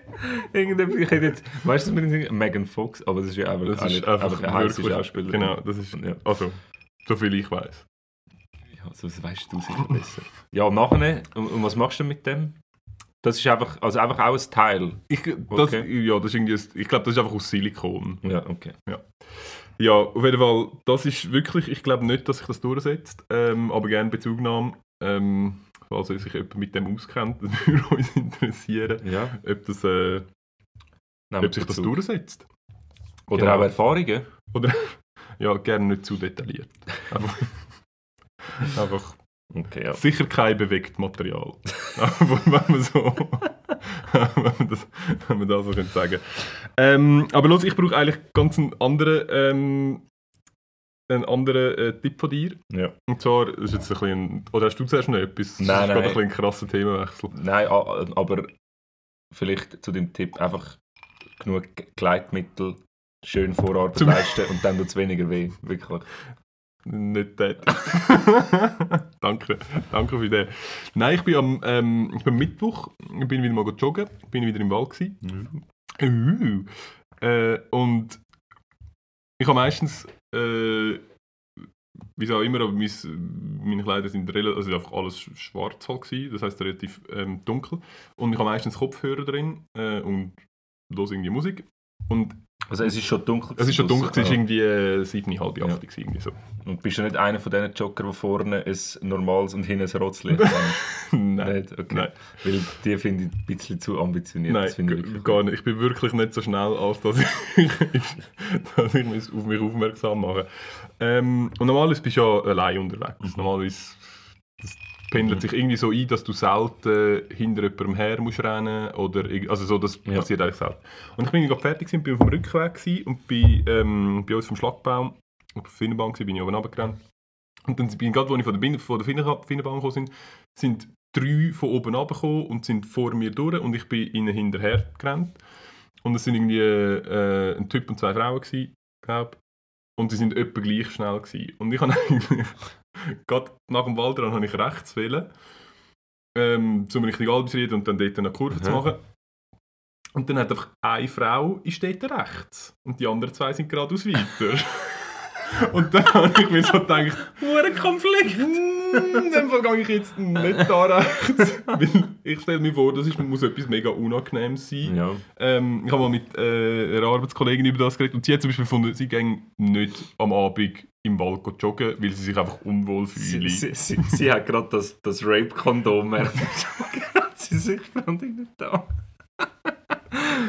Irgendetwas, ich hätte jetzt... Weißt du, was mir Megan Fox, aber das ist ja einfach, Das auch ist nicht- einfach eine heiße wirklich- Schauspielerin. Genau, das ist, Ja. also, so viel ich weiß. Ja, so das weißt du sicher besser. Ja, und nachher, und, und was machst du mit dem? Das ist einfach, also einfach auch ein Teil. Ich, das, Okay. ja, das ist irgendwie, ein- ich glaube, das ist einfach aus Silikon. Ja, okay. Ja, auf jeden Fall, das ist wirklich, ich glaube nicht, dass sich das durchsetzt, ähm, aber gerne Bezugnahme. Ähm, falls sich jemand mit dem auskennt, das würde uns interessieren, Ja, ob, das, äh, ob sich das durchsetzt. Oder Genau. auch Erfahrungen. Ja, gerne nicht zu detailliert. Einfach, einfach Okay, ja. sicher kein bewegt Material. Aber wenn man so, wenn man das, wenn man das so könnte sagen. Ähm, aber los, ich brauche eigentlich ganz einen anderen, ähm, einen anderen äh, Tipp von dir. ja. Und zwar, ist jetzt ein bisschen, oder hast du zuerst noch etwas? Nein, das ist gerade nein. ein bisschen ein krasser Themenwechsel. Nein, aber vielleicht zu dem Tipp einfach genug Gleitmittel schön Vorarbeit leisten und dann tut es weniger weh. Wirklich. Nicht tätig. danke, danke für den. Nein, ich bin am, ähm, ich bin am Mittwoch, ich bin wieder mal joggen, bin wieder im Wald gewesen. Uh. Äh, und ich habe meistens, äh, wie auch immer, aber mein, meine Kleider sind relativ, also einfach alles schwarz halt gewesen, das heißt relativ ähm, dunkel. Und ich habe meistens Kopfhörer drin äh, und los irgendwie Musik. Und Also es ist schon dunkel. es ist schon dunkel, es ja. irgendwie äh, sieben, halb acht Ja. gewesen, irgendwie so. Und bist du nicht einer von diesen Jogger, die vorne ein normales und hinten ein Rotzlicht haben? Nein. Nicht? Okay. Nein. Weil die finde ich ein bisschen zu ambitioniert. Nein, ich gar nicht. Ich bin wirklich nicht so schnell, als dass ich, dass ich mich auf mich aufmerksam mache. Ähm, und normalerweise bist du ja allein unterwegs. Normalerweise das pendelt sich irgendwie so ein, dass du selten hinter jemandem her musst rennen oder also so, das Ja. passiert eigentlich selten. Und ich bin gerade fertig gewesen, bin auf dem Rückweg gewesen und bin ähm, bei uns vom Schlagbaum auf der Finnenbahn gewesen, bin ich oben runtergerannt. Und dann bin ich gerade, als ich von der, Bin von der Finnen- Finnenbahn gekommen sind, sind drei von oben runtergekommen und sind vor mir durch und ich bin ihnen hinterher gerannt. Und es sind irgendwie äh, ein Typ und zwei Frauen gewesen, glaube Und sie sind etwa gleich schnell gewesen. Und ich habe eigentlich, gerade nach dem Waldrand habe ich rechts wählen, ähm, um Richtung Albisried und dann dort eine Kurve zu Mhm. machen. Und dann hat einfach eine Frau ist dort rechts und die anderen zwei sind geradeaus weiter. und dann habe ich mir so gedacht, Hure Konflikt! «Mm, in dem Fall gehe ich jetzt nicht da rechts. Ich stelle mir vor, das ist, muss etwas mega unangenehm sein. Ja. Ähm, ich habe mal mit äh, einer Arbeitskollegin über das geredet und sie hat zum Beispiel gefunden, sie gehen nicht am Abend im Wald joggen, weil sie sich einfach unwohl Sie, fühlen. sie, sie, sie hat gerade das, das Rape-Kondom merkt. sie sich ich nicht da.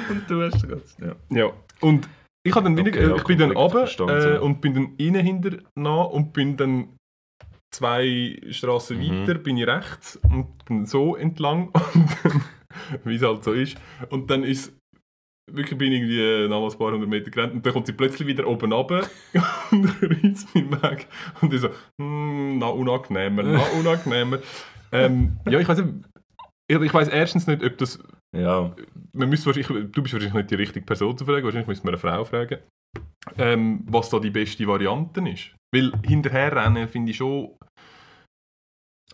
und du hast gerade. Ja. Ja. Und ich, dann wieder, Okay, ja, ich bin dann runter äh, und bin dann innen hinter nach und bin dann zwei Straßen Mhm. weiter, bin ich rechts und bin so entlang, und wie es halt so ist. Und dann ist wirklich bin ich irgendwie äh, noch ein paar hundert Meter gerannt und dann kommt sie plötzlich wieder oben runter und reißt mich weg. Und ich so, hm, na unangenehmer, na unangenehmer. ähm, ja, ich weiß ich, weiß erstens nicht, ob das ja. man müsste wahrscheinlich, du bist wahrscheinlich nicht die richtige Person zu fragen, wahrscheinlich müsste man eine Frau fragen, ähm, was da die beste Variante ist. Weil hinterher rennen finde ich schon.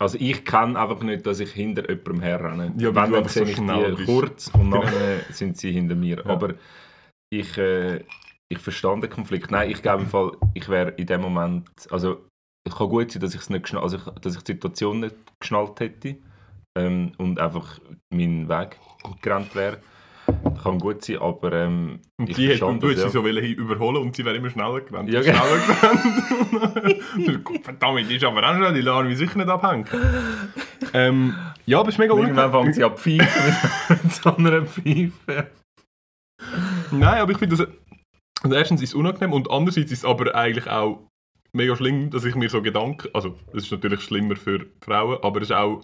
Also ich kann einfach nicht, dass ich hinter jemandem herrenne. Ja, Wenn dann einfach so sehe ich die bist. kurz und Genau. nachher sind sie hinter mir. Ja. Aber ich, äh, ich verstand den Konflikt. Nein, ich glaube im Fall, ich wäre in dem Moment, also es kann gut sein, dass ich es nicht also ich, dass ich die Situation nicht geschnallt hätte ähm, und einfach meinen Weg gerannt wäre. Kann gut sein, aber ähm, Und sie hätte verstand du hättest sie so wollen überholen und sie wäre immer schneller gerannt. Ja, schneller gerannt. Verdammt, die ist aber auch schnell, die lassen mich sicher nicht abhängen. ähm, ja, aber es ist mega Irgendwann unangenehm. fängt sie an pfeifen mit, so einer Pfeife. Nein, aber ich finde, das, also erstens ist es unangenehm und andererseits ist es aber eigentlich auch mega schlimm, dass ich mir so Gedanken, also das ist natürlich schlimmer für Frauen, aber es ist auch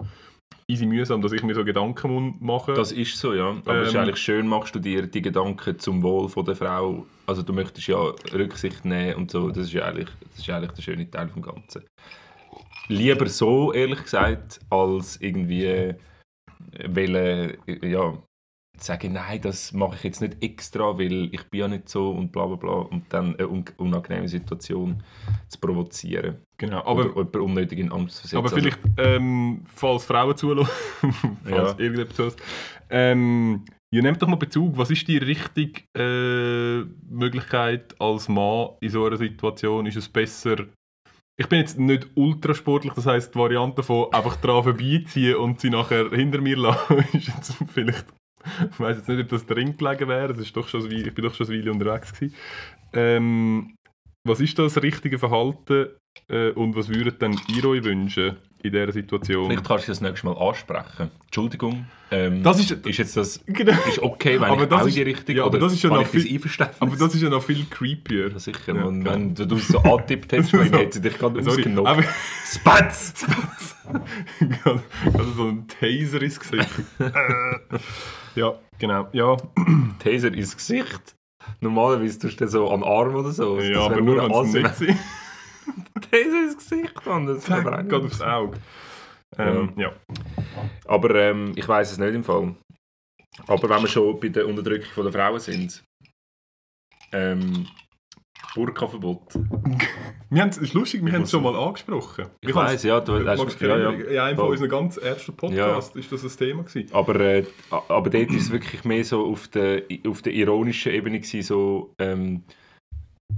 easy mühsam, dass ich mir so Gedanken muss machen Das ist so, ja. Aber es ist Ähm. eigentlich schön, machst du dir die Gedanken zum Wohl von der Frau. Also du möchtest ja Rücksicht nehmen und so. Das ist eigentlich, das ist eigentlich der schöne Teil vom Ganzen. Lieber so, ehrlich gesagt, als irgendwie äh, wollen, äh, ja, sagen, nein, das mache ich jetzt nicht extra, weil ich bin ja nicht so und bla bla bla. Und dann eine un unangenehme Situation zu provozieren. Genau, Aber oder jemanden unnötig in Angst versetzen. aber vielleicht, ähm, falls Frauen zulassen, falls Ja. irgendjemand zulässt, ähm, ja, nehmt doch mal Bezug, was ist die richtige äh, Möglichkeit als Mann in so einer Situation? Ist es besser, ich bin jetzt nicht ultrasportlich, das heisst die Variante von einfach dran vorbeiziehen und sie nachher hinter mir lassen, ist jetzt vielleicht, ich weiß jetzt nicht, ob das drin gelegen wäre, das ist doch schon, ich bin doch schon eine Weile unterwegs. Ähm, was ist das richtige Verhalten äh, und was würdet denn ihr euch wünschen in dieser Situation? Vielleicht kannst du das nächste Mal ansprechen. Entschuldigung. Ähm, Das ist- ist jetzt das Genau. ist okay, wenn Aber ich das auch in ist- die Richtung ja, aber oder das ist ja noch viel-? Aber das ist ja noch viel creepier. Ja, sicher. Ja, und klar. wenn du du so angetippt hättest, dann hätte sie dich gerade ausgenockt. aber Spatz! also so ein Taser ins Gesicht. Ja, genau. Ja, Taser ins Gesicht. Normalerweise tust du den so an den Arm oder so. Ja aber nur, ein wenn es Sind. Taser ins Gesicht, Mann. Das ist geht nicht. aufs Auge. Ähm, ja. Aber ähm, ich weiß es nicht im Fall. Aber wenn wir schon bei der Unterdrückung der Frauen sind. Ähm, Burka-Verbot. Wir haben, es ist lustig, wir haben es schon mal angesprochen. Ich weiß, ja, du hast, ja, ja. In einem von unseren ganz ersten Podcasts ist das ein Thema gewesen. Aber, äh, aber dort ist es wirklich mehr so auf der, auf der ironischen Ebene gewesen, so ähm,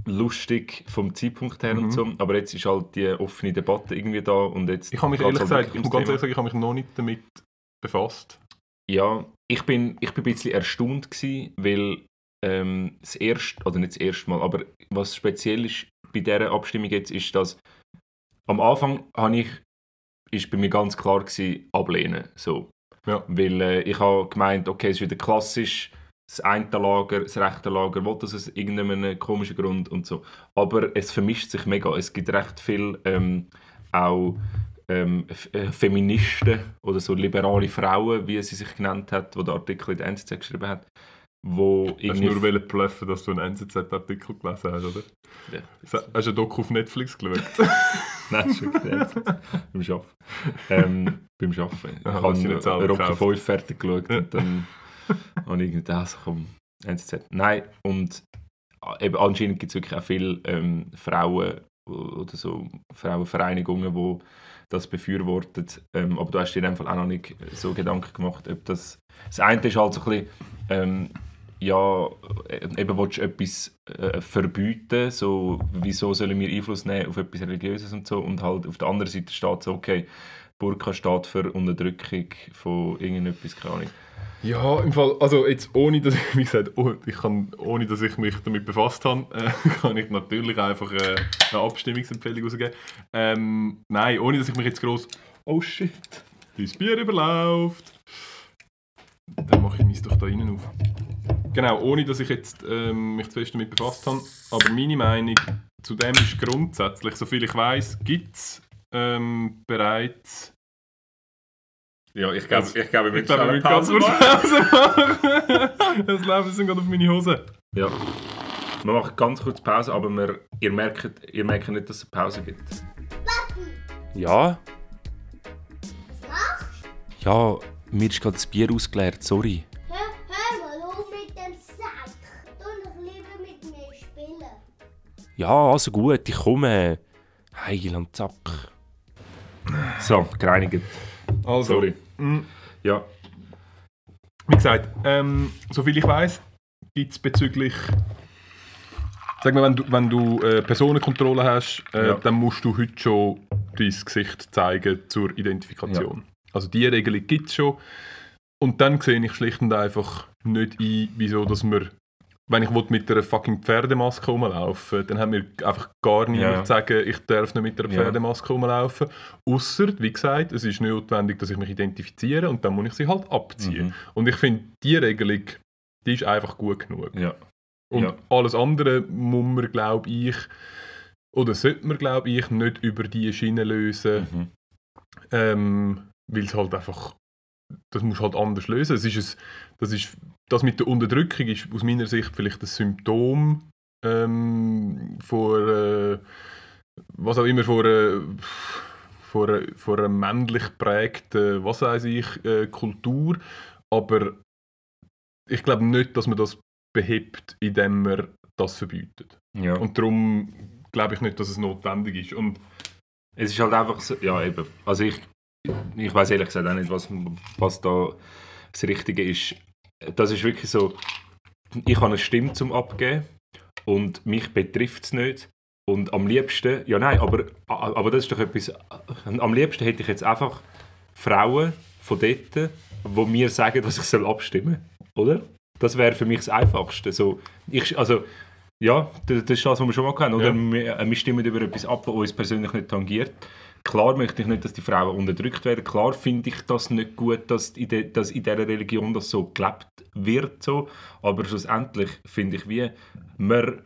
lustig vom Zeitpunkt her Mhm. und so. Aber jetzt ist halt die offene Debatte irgendwie da und jetzt Ich habe mich ehrlich halt gesagt, ich muss ganz ehrlich sagen, ich habe mich noch nicht damit befasst. Ja, ich bin, ich bin ein bisschen erstaunt gewesen, weil ähm, das erste, oder nicht das erste Mal, aber was speziell ist bei dieser Abstimmung jetzt, ist, dass am Anfang habe ich, ist bei mir ganz klar gewesen, ablehnen. So. Ja. Weil äh, ich habe gemeint, okay, es ist wieder klassisch, das eine Lager, das rechte Lager will das aus irgendeinem komischen Grund und so. Aber es vermischt sich mega. Es gibt recht viel ähm, auch ähm, äh, Feministen oder so liberale Frauen, wie sie sich genannt hat, wo der Artikel in der NZZ geschrieben hat, wo Hast du nur bluffen, dass du einen NZZ-Artikel gelesen hast, oder? Ja. Hast du ein Doku auf Netflix geschaut? Nein, wirklich nicht. beim Arbeiten. Ähm, beim Arbeiten. Ich habe Rocky gekauft. 5 fertig geschaut und dann irgendwie das komm, NZZ. Nein, und äh, eben anscheinend gibt es wirklich auch viele ähm, Frauen oder so Frauenvereinigungen, die das befürworten. Ähm, aber du hast dir in dem Fall auch noch nicht so Gedanken gemacht, ob das... Das eine ist halt so ein bisschen... Ähm, ja, eben willst du etwas äh, verbieten, so, wieso sollen wir Einfluss nehmen auf etwas Religiöses und so, und halt auf der anderen Seite steht so, okay, Burka steht für Unterdrückung von irgendetwas, keine Ahnung. Ja, im Fall, also jetzt ohne dass ich, wie gesagt, oh, ich kann, ohne dass ich mich damit befasst habe, äh, kann ich natürlich einfach äh, eine Abstimmungsempfehlung rausgeben. Ähm, nein, ohne dass ich mich jetzt groß oh shit, dein Bier überläuft. Dann mache ich mich doch da innen auf. Genau, ohne dass ich jetzt ähm, mich zu fest damit befasst habe. Aber meine Meinung zu dem ist grundsätzlich, soviel ich weiß, gibt es ähm, bereits Ja, ich glaube- ich glaube, ich glaube, wir müssen ganz kurz Pause machen. Das Leben sind gerade auf meine Hose. Ja. Wir machen ganz kurz Pause, aber wir, ihr, merkt, ihr merkt nicht, dass es eine Pause gibt. Ja? Ja, mir ist gerade das Bier ausgeleert, sorry. Hör, hör mal auf mit dem Sack. Du doch lieber mit mir spielen. Ja, also gut, ich komme. Heil und zack. So, gereinigt. Also, Sorry. mh, Ja, wie gesagt, ähm, soviel ich weiß, gibt es bezüglich. Sag mal, wenn du, wenn du äh, Personenkontrolle hast, äh, Ja. dann musst du heute schon dein Gesicht zeigen zur Identifikation. Also die Regelung gibt es schon. Und dann sehe ich schlicht und einfach nicht ein, wieso dass wir, wenn ich mit einer fucking Pferdemaske rumlaufen dann haben wir einfach gar niemand zu sagen, ich darf nicht mit einer. Pferdemaske rumlaufen. Ausser, wie gesagt, es ist notwendig, dass ich mich identifiziere und dann muss ich sie halt abziehen. Mhm. Und ich finde, die Regelung, die ist einfach gut genug. ja. Und Ja. alles andere muss man, glaube ich, oder sollte man, glaube ich, nicht über diese Schiene lösen, Mhm. ähm, weil es halt einfach, das muss halt anders lösen. Es ist ein, das, ist, das mit der Unterdrückung ist aus meiner Sicht vielleicht ein Symptom ähm, vor, äh, was auch immer, vor, äh, vor, vor einer männlich geprägten, was weiß ich, äh, Kultur. Aber ich glaube nicht, dass man das behebt, indem man das verbietet. Ja. Und darum glaube ich nicht, dass es notwendig ist. Und Es ist halt einfach so, ja eben, also ich, ich weiß ehrlich gesagt auch nicht, was, was da das Richtige ist. Das ist wirklich so, ich habe eine Stimme zum Abgeben und mich betrifft es nicht. Und am liebsten, ja nein, aber, aber das ist doch etwas, am liebsten hätte ich jetzt einfach Frauen von dort, die mir sagen, dass ich soll abstimmen soll, oder? Das wäre für mich das Einfachste. So, ich, also, ja, das, ist das, was wir schon mal kennen. Oder? Ja. Wir, äh, wir stimmen über etwas ab, was uns persönlich nicht tangiert. Klar möchte ich nicht, dass die Frauen unterdrückt werden. Klar finde ich das nicht gut, dass in, de, dass in dieser Religion das so gelebt wird. So. Aber schlussendlich finde ich, wie wir,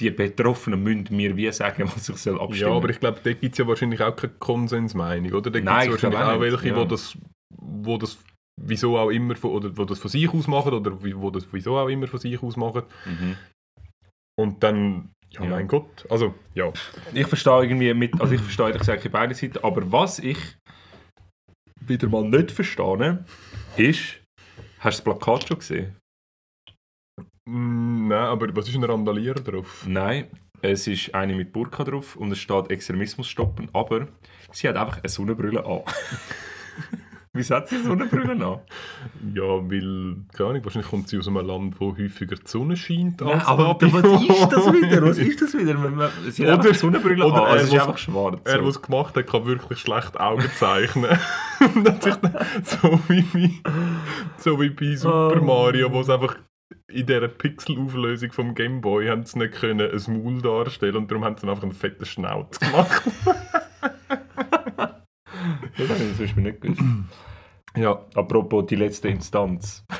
die Betroffenen, müssen mir wie sagen, was ich soll abstimmen Ja, aber ich glaube, da gibt es ja wahrscheinlich auch keine Konsensmeinung, oder? Da gibt es wahrscheinlich auch auch welche, ja. wo das, wo das wieso auch immer von, oder wo das von sich aus machen oder wo das wieso auch immer von sich aus machen. Mhm. Und dann, ja, Ja. mein Gott, also ja. Ich verstehe irgendwie mit, also ich verstehe ehrlich gesagt beide Seiten, aber was ich wieder mal nicht verstehe, ist, hast du das Plakat schon gesehen? Mm, nein, aber was ist ein Randalierer drauf? Nein, es ist eine mit Burka drauf und es steht Extremismus stoppen, aber sie hat einfach eine Sonnenbrille an. Wieso hat sie eine Sonnenbrille an? Ja, weil, keine Ahnung, wahrscheinlich kommt sie aus einem Land, wo häufiger die Sonne scheint Nein, aber was ist das wieder? Was ist das wieder? Man- man- Sie hat Oder- eine Sonnenbrille oder an, also er, es ist was- einfach schwarz. Er, so. der es gemacht hat, kann wirklich schlecht Augen zeichnen. Hat so, wie bei, so wie bei Super Oh. Mario, wo es einfach in dieser Pixelauflösung vom Gameboy haben sie nicht können ein Maul darstellen und darum haben sie einfach einen fetten Schnauz gemacht. Das habe ich zum Beispiel nicht gewusst. ja, Apropos die letzte Instanz.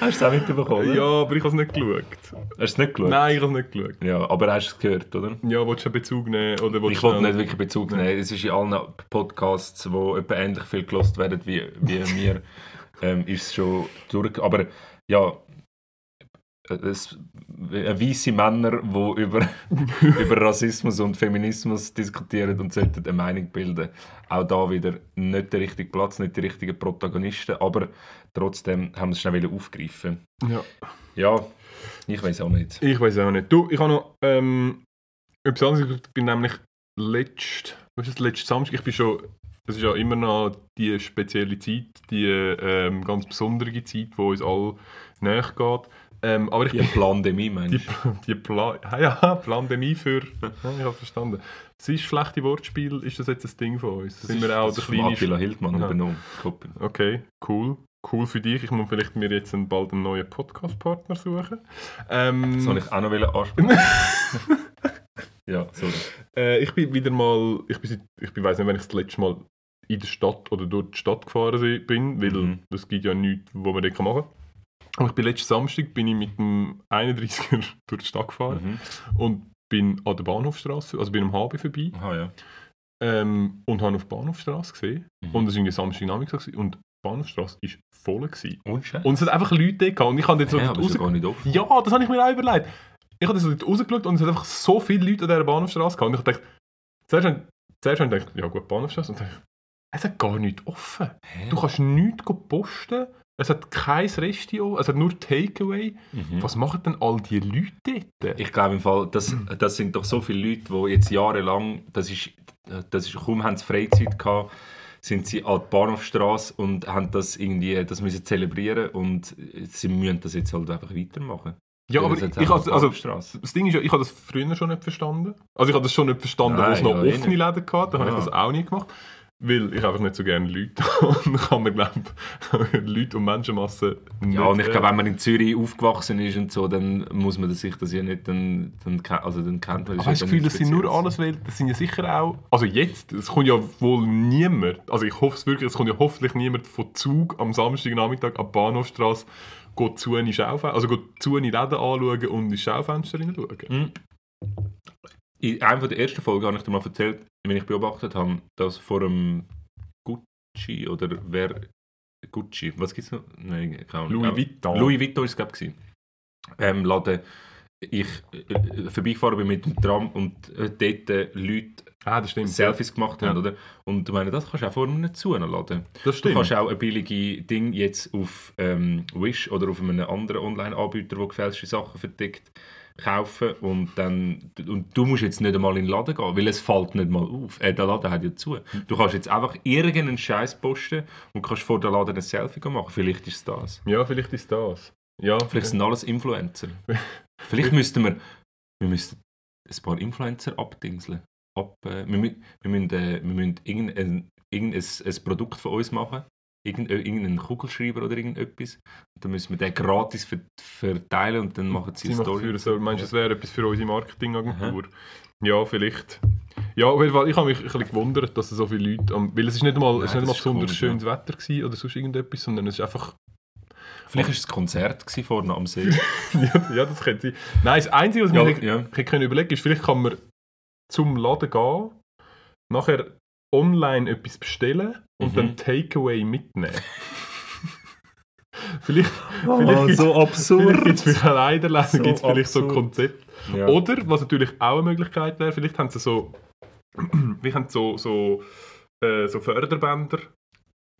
Hast du es auch mitbekommen? oder? ja, aber ich habe es nicht geschaut. Hast du es nicht geschaut? Nein, ich habe es nicht geschaut. Ja, aber hast du es gehört, oder? Ja, willst du einen Bezug nehmen? Oder Ich wollte nicht wirklich Bezug nehmen. Es ist in allen Podcasts, wo etwa ähnlich viel gelost werden wie, wie mir, ähm, ist es schon durch. Aber ja, es, äh, weisse Männer, die über, über Rassismus und Feminismus diskutieren und sollten eine Meinung bilden. Auch da wieder nicht der richtige Platz, nicht die richtigen Protagonisten, aber trotzdem haben wir es schnell aufgreifen. Ja. Ja, ich weiß auch nicht. Ich weiß auch nicht. Du, ich habe noch ähm, etwas anderes. Ich bin nämlich letzt, was ist das, letzten Samstag, ich bin schon, das ist ja immer noch die spezielle Zeit, die ähm, ganz besondere Zeit, wo uns alle nachgeht. Ähm, aber ich Die bin Pandemie, die, meinst du? die Pla ah, ja, Pandemie für, ja, ich habe verstanden. Es ist schlechte Wortspiel, ist das jetzt ein Ding von uns? Das Sind ist, wir auch das der kleine Attila Hildmann Aha. übernommen. Okay, cool. Cool für dich. Ich muss vielleicht mir jetzt bald einen neuen Podcast-Partner suchen. Ähm, Das wollte ich auch noch ansprechen. ja, sorry. Äh, ich bin wieder mal, ich, bin, ich weiss nicht, wenn ich das letzte Mal in der Stadt oder durch die Stadt gefahren bin, weil Mhm. es gibt ja nichts, wo man dort machen kann. Aber ich bin letzten Samstag bin ich mit dem 31er durch die Stadt gefahren Mhm. und bin an der Bahnhofstraße, also bin am HB vorbei Aha, ja. ähm, und habe auf die Bahnhofstraße gesehen Mhm. und es war Samstagnachmittag und die Bahnhofstraße war voll. Gewesen. Und Scheiß. Und es hat einfach Leute gehabt und ich habe jetzt so ja, ist raus- gar nicht offen. ja, das habe ich mir auch überlegt. Ich habe so rausgeschaut und es hat einfach so viele Leute an dieser Bahnhofstraße gehabt. Und ich dachte, zuerst, habe- ich gedacht, ja gut, Bahnhofstraße. Und dann dachte ich, es hat gar nichts offen. Hä? Du kannst nichts posten. Es hat kein Restio, es hat nur Takeaway. Mhm. Was machen denn all die Leute dort? Ich glaube im Fall, das, das sind doch so viele Leute, die jetzt jahrelang, das ist, das ist kaum haben sie Freizeit gehabt, sind sie an die Bahnhofstrasse und haben das irgendwie, das müssen zelebrieren und sie müssen das jetzt halt einfach weitermachen. ja, aber ich, also, also das Ding ist ja, ich habe das früher schon nicht verstanden. Also ich habe das schon nicht verstanden, wo es noch ja, eh offene Läden gab. Da habe ich das auch nie gemacht. Weil ich einfach nicht so gerne Leute und kann man, glaube Leute und Menschenmassen nicht... Ja, und ich glaube, wenn man in Zürich aufgewachsen ist und so, dann muss man sich das ja nicht, dann, dann, also dann kennt man Aber hast du das Gefühl, das sind nur alles Welt, das sind ja sicher auch... Also jetzt, es kommt ja wohl niemand, also ich hoffe es wirklich, es kommt ja hoffentlich niemand von Zug am Samstagnachmittag an die Bahnhofstrasse geht zu in Schaufenster, also geht zu in Läden anschauen und in die Schaufenster hineinschauen. Mhm. In einer der ersten Folgen habe ich dir mal erzählt, wenn ich beobachtet habe, dass vor einem Gucci oder wer Gucci, was gibt es noch? Nein, keine Ahnung. Louis Ah, Vuitton. Louis Vuitton ist es, glaube ähm, Laden. Ich äh, äh, vorbeigefahren bin mit dem Tram und äh, dort äh, Leute Ah, das stimmt. Selfies gemacht haben, Ja. oder? Und ich meine, das kannst du auch vor einem laden. Das Du stimmt. kannst auch ein billiges Ding jetzt auf ähm, Wish oder auf einem anderen Online-Anbieter, der gefälschte Sachen verdeckt, kaufen und dann und du musst jetzt nicht einmal in den Laden gehen, weil es fällt nicht mal auf. Äh, der Laden hat ja zu. Du kannst jetzt einfach irgendeinen Scheiß posten und kannst vor der Laden ein Selfie machen. Vielleicht ist es das. Ja, vielleicht ist das. Ja, Vielleicht sind alles Influencer. Vielleicht müssten wir, wir müssten ein paar Influencer abdingseln. Ab, äh, wir, wir müssen, äh, wir müssen irgendein, irgendein ein Produkt von uns machen. Äh, irgendeinen Kugelschreiber oder irgendetwas. Und dann müssen wir den gratis ver verteilen und dann machen sie Sie eine Story. für so, meinst du, das wäre etwas für unsere Marketingagentur? Ja, vielleicht. Ja, auf jeden Fall, ich habe mich ein bisschen gewundert, dass so viele Leute... Am, weil es ist nicht mal, es ist Nein, nicht mal besonders komisch, schönes Wetter gewesen oder sonst irgendetwas, sondern es ist einfach... Vielleicht war es ein Konzert vorne am See. ja, ja, das könnte sein. Nein, das Einzige, was Ja, ich ja. hätte können überlegen ist, vielleicht kann man zum Laden gehen, nachher online etwas bestellen und Mhm. dann Takeaway mitnehmen. vielleicht vielleicht gibt's- so Vielleicht gibt es für Kleiderläden So gibt's vielleicht so ein absurd. Konzept. Ja. Oder, was natürlich auch eine Möglichkeit wäre, vielleicht haben sie so, wir haben so, so, äh, so Förderbänder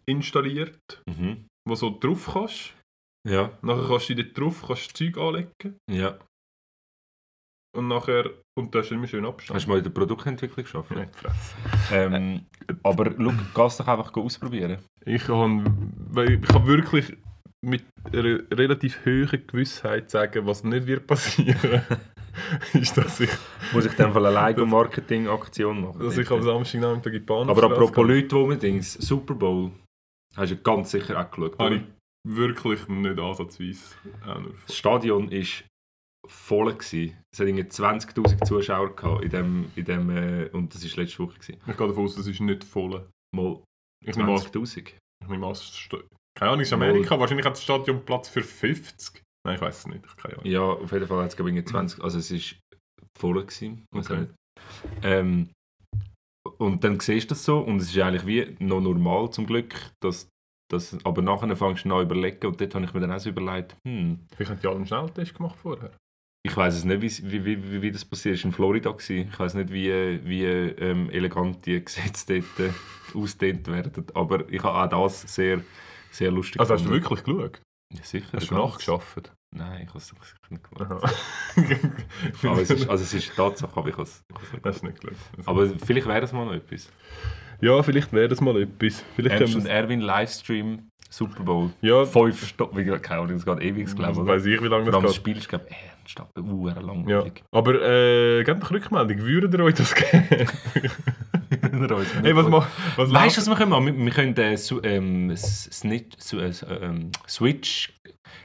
installiert, Mhm. wo so drauf kannst. Ja, Nachher kannst du dort drauf kannst Zeug anlegen ja. Und nachher, hast du immer schön Abstand. Hast du mal in der Produktentwicklung geschafft? Fresse. Ähm, aber schau, geh es doch einfach ausprobieren. Ich kann, weil ich kann wirklich mit einer relativ hohen Gewissheit sagen, was nicht wird passieren, ist, dass ich, Muss ich dann Fall eine Lego-Marketing-Aktion machen? dass ich am Samstagnachmittag in die Bahn Aber apropos Leute, die unbedingt Super Bowl, hast du ganz sicher auch geschaut. Habe ich wirklich nicht ansatzweise Das Stadion war voll. Gewesen. Es hat irgendwie 20'000 Zuschauer gehabt in dem, in dem, äh, und das war letzte Woche. Gewesen. Ich gehe davon aus, das ist nicht voll. Mal Ich nehme an, 20'000. ich nehme an, keine Ahnung, es ist Amerika. Wahrscheinlich hat das Stadion Platz für 50. Nein, ich weiß es nicht. Ich keine Ahnung. Ja, auf jeden Fall hat es glaube ich irgendwie 20, also es war voll. Gewesen, Okay. Ähm, und dann siehst du das so und es ist eigentlich wie noch normal zum Glück, dass, dass, aber nachher fängst du an überlegen und dort habe ich mir dann auch so überlegt, hm, Vielleicht haben die alle einen Schnelltest gemacht vorher. Ich weiß es nicht, wie, wie, wie, wie das passiert ist. In Florida gewesen. Ich weiß nicht, wie, wie ähm, elegant die Gesetze dort äh, ausgedehnt werden. Aber ich habe auch das sehr, sehr lustig Also hast du wirklich geschaut? Ja, sicher. Hast du nachgeschafft? Nein, ich habe es sicher nicht gemacht. Aber es ist, also es ist Tatsache, aber ich habe es nicht Hast nicht geschaut. Aber vielleicht wäre das mal noch etwas. ja, vielleicht wäre das mal etwas. Vielleicht Ernst und Erwin Livestream Super Bowl. Ja, Fünf Stunden, keine Ahnung, das geht ewig, glaube ich. weiß ich, wie lange das das geht. Spiel ist, glaube ich, ernsthaft, uh, Ja. langweilig. Aber äh, gebt doch Rückmeldung. Würdet ihr euch das geben? hey, was, mach, was Weißt du, was wir können machen? Wir, wir können äh, su, ähm, Snitch, su, äh, s- ähm, Switch,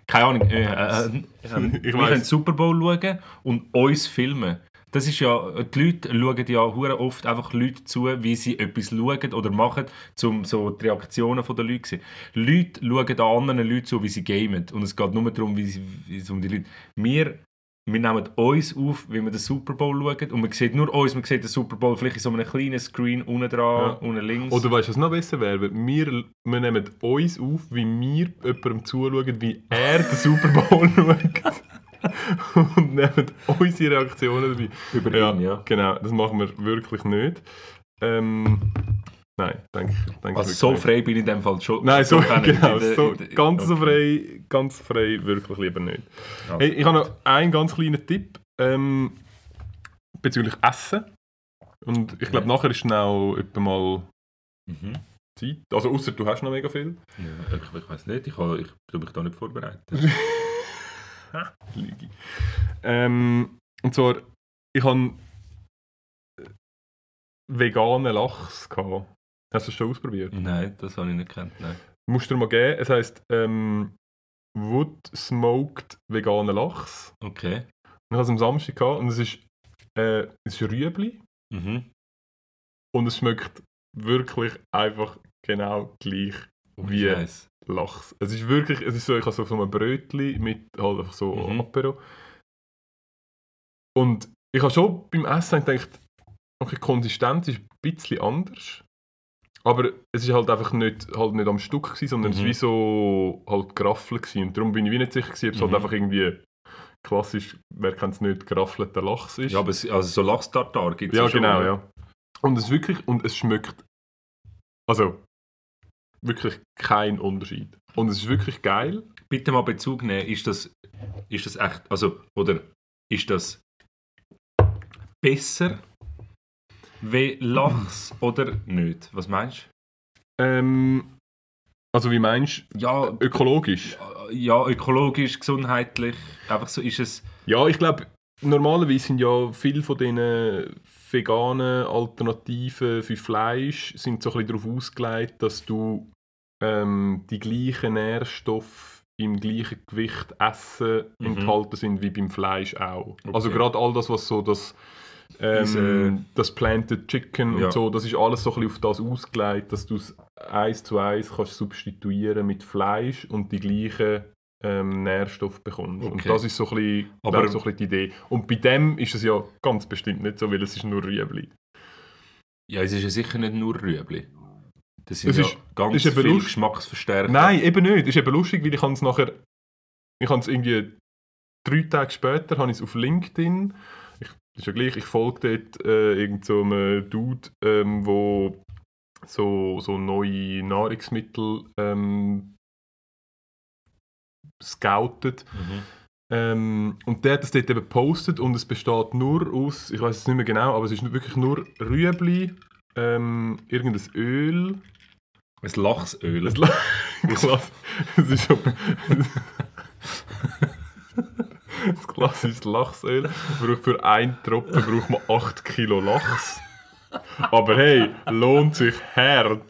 keine Ahnung, äh, äh, äh, Ich wir können Super Bowl schauen und uns filmen. Das ist ja, die Leute schauen ja oft einfach Leute zu, wie sie etwas schauen oder machen, um so die Reaktionen der Leute zu sehen. Leute schauen an anderen Leuten zu, wie sie gamen. Und es geht nur darum, wie, sie, wie es um die Leute... Wir, wir nehmen uns auf, wie wir den Super Bowl schauen und man sieht nur uns, man sieht den Super Bowl vielleicht in so einem kleinen Screen unten dran, Ja. unten links. Oder weißt du, was noch besser wäre? Wir, wir nehmen uns auf, wie wir jemandem zuschauen, wie er den Super Bowl schaut. Und nehmen unsere Reaktionen dabei. Über Ja, ihn, ja. genau. Das machen wir wirklich nicht. Ähm, nein, denke ich. Denke Also ich so frei bin ich in dem Fall schon. Nein, so, ich genau, in der- so, in der- ganz so okay. frei, ganz frei wirklich lieber nicht. Also, Hey, ich habe noch einen ganz kleinen Tipp ähm, bezüglich Essen. Und ich glaube, Ja. nachher ist auch etwa mal Mhm. Zeit. Also außer du hast noch mega viel. Ja, ich, ich weiß nicht, ich, habe, ich tue mich da nicht vorbereitet. Lüge. Ähm, und zwar, ich habe veganen Lachs gehabt. Hast du das schon ausprobiert? Nein, das habe ich nicht gekannt. Nein. Musst du dir mal geben. Es heisst ähm, Wood Smoked veganer Lachs. Okay. Ich hatte es am Samstag gehabt und es ist, äh, es ist Rüebli Mhm. und es schmeckt wirklich einfach genau gleich wie Scheiß. Lachs. Es ist wirklich, es ist so, ich habe so so ein Brötchen mit halt einfach so Mhm. Apero. Und ich habe schon beim Essen gedacht, okay, die Konsistenz ist ein bisschen anders. Aber es ist halt einfach nicht, halt nicht am Stück gewesen, sondern es Mhm. war wie so halt geraffelt gewesen. Und darum bin ich wie nicht sicher gewesen, ob es Mhm. halt einfach irgendwie klassisch, wer kennt es nicht, geraffelter Lachs ist. Ja, aber es, also so Lachs-Tartar gibt es Ja, schon. genau, ja. Und es ist wirklich, und es schmeckt, also wirklich kein Unterschied. Und es ist wirklich geil. Bitte mal Bezug nehmen, ist das, ist das echt, also, oder ist das besser wie Lachs oder nicht? Was meinst Ähm, also wie meinst du? Ja, du, ökologisch? ja, ökologisch, gesundheitlich, einfach so ist es. Ja, ich glaube, normalerweise sind ja viele von diesen veganen Alternativen für Fleisch sind so ein bisschen darauf ausgelegt, dass du ähm, die gleichen Nährstoffe im gleichen Gewicht essen Mhm. enthalten sind wie beim Fleisch auch. Also Okay. gerade all das, was so das ähm, Diese- das Planted Chicken Ja. und so, das ist alles so ein bisschen auf das ausgelegt, dass du es eins zu eins kannst substituieren mit Fleisch und die gleichen ähm, Nährstoffe bekommst. Und Okay. das ist so ein bisschen, Aber- so ein bisschen die Idee. Und bei dem ist es ja ganz bestimmt nicht so, weil es ist nur Rüebli. Ja, es ist ja sicher nicht nur Rüebli. Das sind Es ja ist- ganz ist viele lust- Geschmacksverstärker. Nein, eben nicht. Ist eben lustig, weil ich es nachher, ich habe es irgendwie drei Tage später, habe ich es auf LinkedIn, ich, das ist ja gleich, ich folge dort äh, irgend so einem Dude, ähm, wo so, so neue Nahrungsmittel ähm, scoutet. Mhm. Ähm, und der hat das dort eben gepostet und es besteht nur aus, ich weiß es nicht mehr genau, aber es ist wirklich nur Rüebli, ähm, irgendein Öl, Ein Lachsöl. das, La- Klasse. das ist so. das klassische Lachsöl. Für einen Tropfen braucht man 8 Kilo Lachs. Aber hey, lohnt sich hart.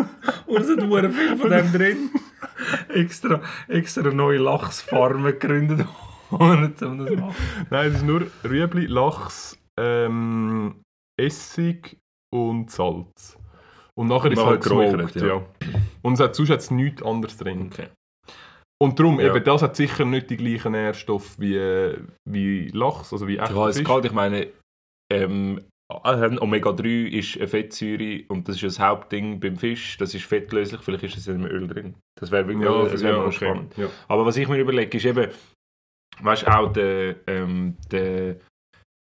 Und es hat verdammt viel von dem drin. extra, extra neue Lachsfarmen gegründet, ohne um das zu machen. Nein, es ist nur Rüebli, Lachs, ähm, Essig und Salz. Und nachher ist es Nachher halt geräuchert, ja. ja. Und es hat sonst hat's nichts anderes drin. Okay. Und darum, Ja. eben, das hat sicher nicht die gleichen Nährstoffe wie, wie Lachs, also wie echter Ja, Fisch. geht, ich meine, ähm, Omega-3 ist eine Fettsäure und das ist das Hauptding beim Fisch. Das ist fettlöslich, vielleicht ist es in einem Öl drin. Das wäre wirklich Ja, das wäre ja, okay. spannend. Ja. Aber was ich mir überlege, ist eben, weißt du, auch der, ähm, der,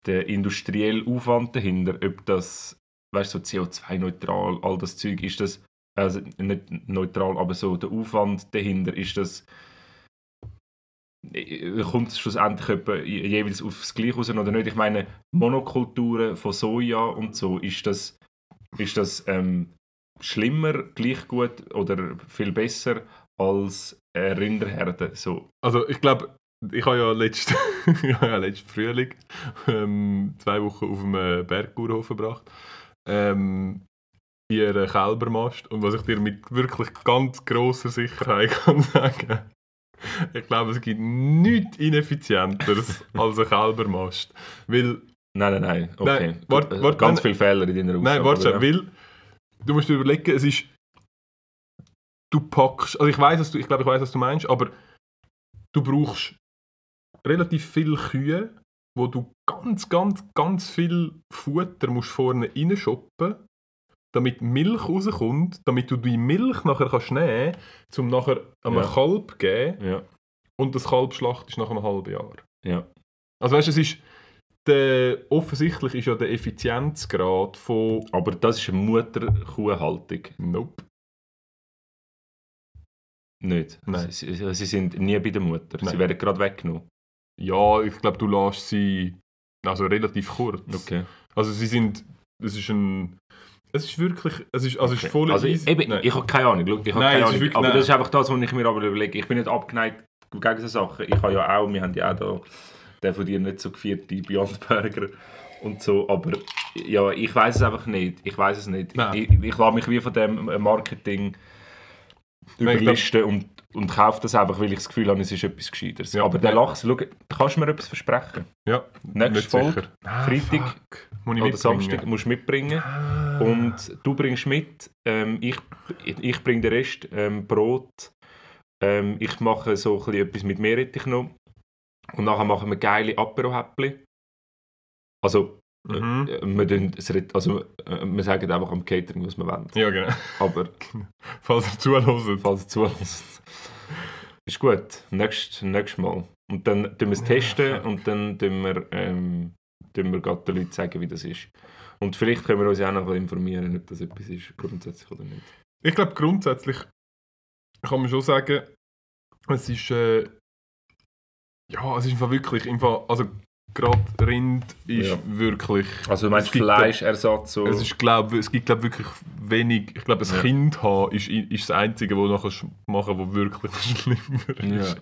der industrielle Aufwand dahinter, ob das, weißt du, so CO2-neutral, all das Zeug, ist das, also nicht neutral, aber so der Aufwand dahinter, ist das, kommt es schlussendlich etwa jeweils aufs Gleiche raus oder nicht? Ich meine, Monokulturen von Soja und so, ist das, ist das ähm, schlimmer, gleich gut oder viel besser als äh, Rinderherde? So. Also ich glaube, ich habe ja letzten, ja letzten Frühling ähm, zwei Wochen auf einem Bergbauernhof verbracht. Ähm, einer Kälbermast. Und was ich dir mit wirklich ganz grosser Sicherheit kann sagen, ich glaube, es gibt nichts Ineffizienteres als eine Kälbermast. Weil Nein, nein, nein. Okay. Nein, wart- Gut, äh, wart- Ganz viele Fehler in deiner Aussage. Nein, warte ja. weil du musst dir überlegen, es ist. Du packst. Also ich weiß, was du, ich glaube, ich weiß, was du meinst, aber du brauchst relativ viele Kühe, wo du ganz, ganz, ganz viel Futter musst vorne reinschoppen, damit Milch rauskommt, damit du die Milch nachher kannst nehmen, um nachher einem Ja. Kalb zu geben Ja, und das Kalb schlachtest nach einem halben Jahr. ja. Also weißt du, es ist der, offensichtlich ist ja der Effizienzgrad von Aber das ist eine Mutterkuhhaltung. Nope. Nicht. Nein. Sie, sie, sie sind nie bei der Mutter. Sie Nein. werden gerade weggenommen. Ja, ich glaube, du lässt sie also relativ kurz. Okay. Also sie sind, es ist ein, es ist wirklich, es ist, also es okay. ist voll also, easy. eben, Nein. ich habe keine Ahnung. Schau, ich habe Nein, keine Ahnung. wirklich- aber das ist einfach das, was ich mir aber überlege. Ich bin nicht abgeneigt gegen so Sachen. Ich habe ja auch, wir haben ja auch da den von dir nicht so gefeierten Beyond Burger. und so, aber ja, ich weiß es einfach nicht. Ich weiß es nicht. Nein. Ich, ich lasse mich wie von dem Marketing Nein, ich überlisten und, und kaufe das einfach, weil ich das Gefühl habe, es ist etwas Gescheiteres. Ja. aber der Lachs, schau, kannst du mir etwas versprechen? Ja, Nächste nicht Folge, sicher. Ah, Freitag. Muss ich Oder mitbringen? Samstag musst du mitbringen. Ah. Und du bringst mit, ähm, ich, ich bringe den Rest, ähm, Brot. Ähm, ich mache so ein bisschen etwas mit Meerrettich noch. Und nachher machen wir geile Apero-Häppchen. Also, Mhm. äh, wir, tun das Ret- also äh, wir sagen einfach am Catering, was wir wollen. Ja, genau. Aber Falls ihr zuhört. falls ihr zuhört, ist gut. Nächstes, nächstes Mal. Und dann tun wir es testen und dann tun wir, ähm, tun wir gerade den Leuten sagen, wie das ist. Und vielleicht können wir uns ja auch noch informieren, ob das etwas ist, grundsätzlich oder nicht. Ich glaube, grundsätzlich kann man schon sagen, es ist. Äh, ja, es ist einfach wirklich. Im Fall, also, gerade Rind ist Ja. wirklich. Also du meinst Fleischersatz so? Es, ist, glaub, es gibt glaube wirklich wenig. Ich glaube, ein Ja. Kind haben ist, ist das Einzige, was nachher machen, was wirklich schlimmer ist.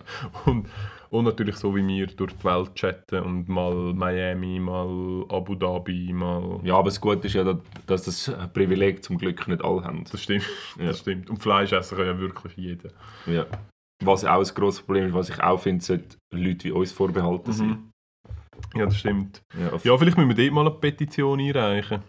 Und, und natürlich so wie wir durch die Welt chatten und mal Miami, mal Abu Dhabi, mal. ja, aber das Gute ist ja, dass- das Privileg zum Glück nicht alle haben. Das stimmt. Ja. Das stimmt. Und Fleisch essen kann ja wirklich jeder. Ja. Was auch ein grosses Problem ist, was ich auch finde, sollte Leute wie uns vorbehalten. Mhm. Ja, das stimmt. Ja, Ja, vielleicht müssen wir dort mal eine Petition einreichen.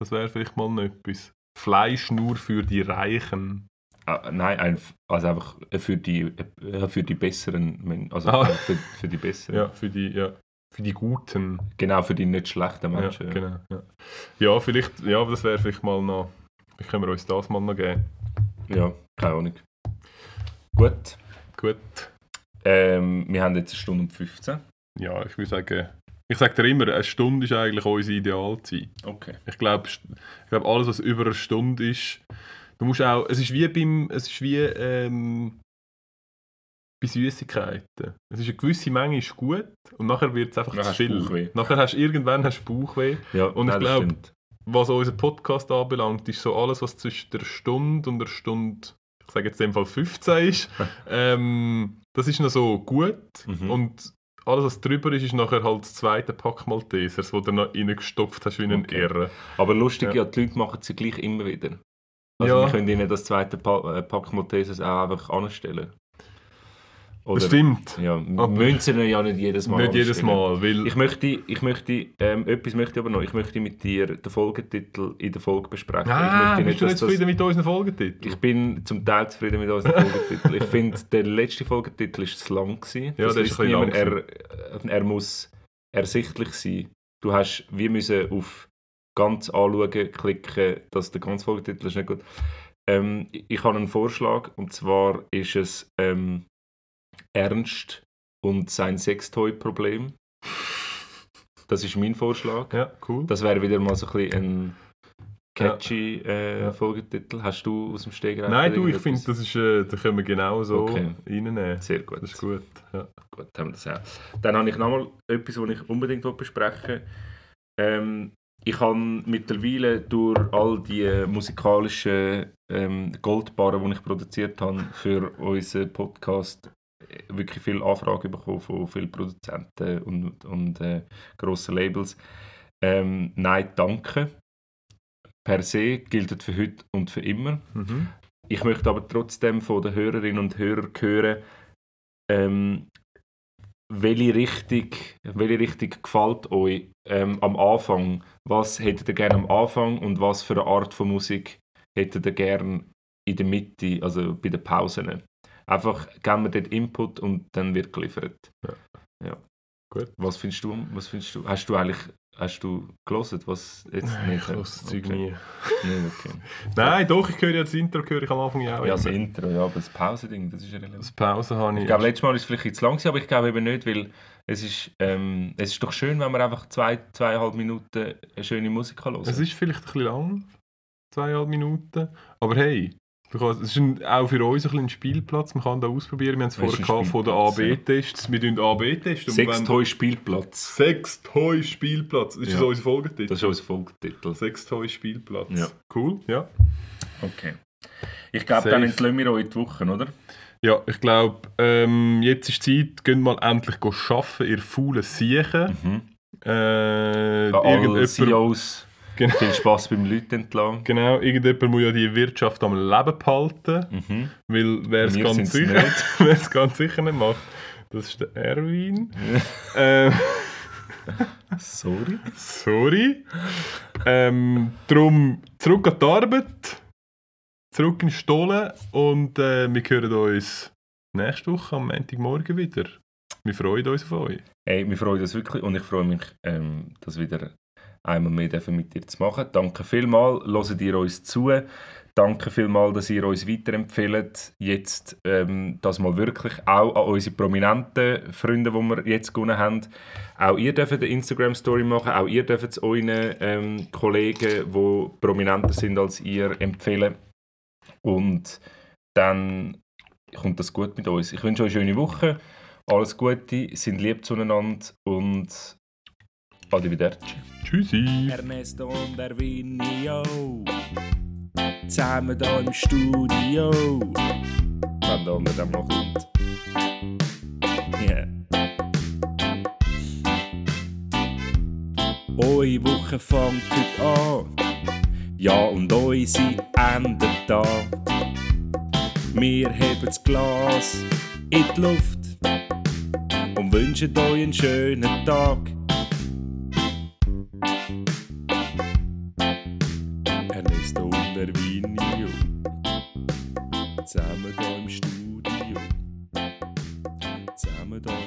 Das wäre vielleicht mal etwas. Fleisch nur für die Reichen. Ah, nein, ein, also einfach für die, äh, für die besseren Menschen. Also Ah. äh, für, für die besseren. Ja, für die, ja, für die Guten. Genau, für die nicht schlechten Menschen. Ja, genau. Ja, ja vielleicht, ja, das wäre vielleicht mal noch. Vielleicht können wir uns das mal noch geben. ja keine Ahnung. Gut. Gut. Ähm, wir haben jetzt eine Stunde und 15. Ja, ich würde sagen, ich sage dir immer, eine Stunde ist eigentlich unsere Idealzeit. Okay. Ich glaube, ich glaub, alles, was über eine Stunde ist, du musst auch, es ist wie beim, es ist wie ähm, bei Süßigkeiten. Es ist eine gewisse Menge ist gut und nachher wird es einfach Nachher zu viel. Nachher hast du irgendwann hast du Bauchweh. Ja, Und ich nein, das glaub- stimmt. Was unseren Podcast anbelangt, ist so alles, was zwischen der Stunde und der Stunde, ich sage jetzt in dem Fall 15 ist, ähm, das ist noch so gut. Mhm. Und alles, was drüber ist, ist nachher halt das zweite Pack Maltesers, wo du noch reingestopft hast wie ein Okay. Irre. Aber lustig, Ja. ja. die Leute machen es ja gleich immer wieder. Also Ja. wir können ihnen das zweite pa äh, Pack Maltesers auch einfach anstellen. Oder, Das stimmt. Ja, Aber- müssen sie ja nicht jedes Mal Nicht jedes. Mal, weil... Ich möchte, ich möchte ähm, etwas möchte ich aber noch. Ich möchte mit dir den Folgetitel in der Folge besprechen. ah, ich möchte bist du nicht dass das- zufrieden mit unseren Folgetiteln? Ich bin zum Teil zufrieden mit unseren Folgetiteln. Ich finde, der letzte Folgetitel war zu lang. Gewesen. Ja, Das der ist ein niemand. er, er muss ersichtlich sein. Du hast, wir müssen auf ganz anschauen klicken, dass der ganze Folgetitel ist nicht gut. Ähm, ich habe einen Vorschlag und zwar ist es ähm, Ernst und sein Sextoy-Problem. Das ist mein Vorschlag. Ja, cool. Das wäre wieder mal so ein bisschen ein catchy äh, Ja. Folgetitel. Hast du aus dem Stegreif Nein, du, ich finde, das ist, äh, da können wir genau so Okay. reinnehmen. Sehr gut. Das ist gut. Ja. Gut, haben wir das auch. Dann habe ich nochmal etwas, was ich unbedingt besprechen. Ähm, ich habe mittlerweile durch all die musikalischen ähm, Goldbarren, die ich produziert habe für unseren Podcast, wirklich viele Anfragen bekommen von vielen Produzenten und, und äh, grossen Labels. Ähm, nein, danke. Per se gilt für heute und für immer. Mhm. Ich möchte aber trotzdem von den Hörerinnen und Hörern hören, ähm, welche Richtung, welche Richtung gefällt euch ähm, am Anfang? Was hättet ihr gerne am Anfang und was für eine Art von Musik hättet ihr gerne in der Mitte, also bei den Pausen? Einfach geben wir dort Input und dann wird geliefert. Ja. Ja. Gut. Was findest du? Was findest du? Hast du eigentlich hast du gelesen, was jetzt nicht? Ich höre das Zeug okay. nie. Nee, okay. Nein, doch, ich höre ja das Intro höre ich am Anfang ja auch. Ja, das. Intro, ja, aber das Pausending, das ist ja relevant. das Pause habe ich. Ich glaube, letztes Mal war es vielleicht zu lang, aber ich glaube eben nicht, weil es ist, ähm, es ist doch schön, wenn man einfach zwei, zweieinhalb Minuten eine schöne Musik kann hören es ist vielleicht ein bisschen lang, zweieinhalb Minuten, aber hey, es ist ein, auch für uns ein, bisschen ein Spielplatz, man kann da ausprobieren. Wir haben es vorher gehabt von den AB-Tests. Wir tun AB-Tests. und Sechs wenn- Toy Spielplatz. Sechs Toy Spielplatz. Das ist Ja. so unser Folgetitel. Das ist unser Folgetitel. Sechs Toy Spielplatz. Ja. Cool, ja. Okay. Ich glaube, dann entlösen wir euch in die Woche, oder? Ja, ich glaube, ähm, jetzt ist Zeit, gehen mal endlich arbeiten, ihr faulen Siechen. Mhm. Äh, irgendjemand, CEOs, Genau. viel Spaß beim Leuten entlang. genau, irgendjemand muss ja die Wirtschaft am Leben behalten, Mhm. weil wer es ganz, sicher- ganz sicher nicht macht, das ist der Erwin. ähm, Sorry. sorry. Ähm, drum zurück an die Arbeit, zurück in die Stollen und äh, wir hören uns nächste Woche am Montagmorgen wieder. Wir freuen uns auf euch. Hey, wir freuen uns wirklich und ich freue mich, ähm, das wieder einmal mehr mit dir zu machen. Danke vielmals, hört ihr uns zu. Danke vielmals, dass ihr uns weiterempfehlt. Jetzt ähm, das mal wirklich auch an unsere prominenten Freunde, die wir jetzt gewonnen haben. Auch ihr dürft eine Instagram-Story machen, auch ihr dürft es euren ähm, Kollegen, die prominenter sind als ihr, empfehlen. Und dann kommt das gut mit uns. Ich wünsche euch eine schöne Woche. Alles Gute, sind lieb zueinander und arrivederci. Tschüssi. Ernesto und Ervinio. Zusammen hier im Studio. Wenn der andere dann noch kommt. Yeah. Eure Woche fängt heute an. Ja, und unsere endet da. Wir heben das Glas in die Luft und wünschen euch einen schönen Tag. Ernesto und Ervinio. Zusammen hier im Studio. Zusammen Studio.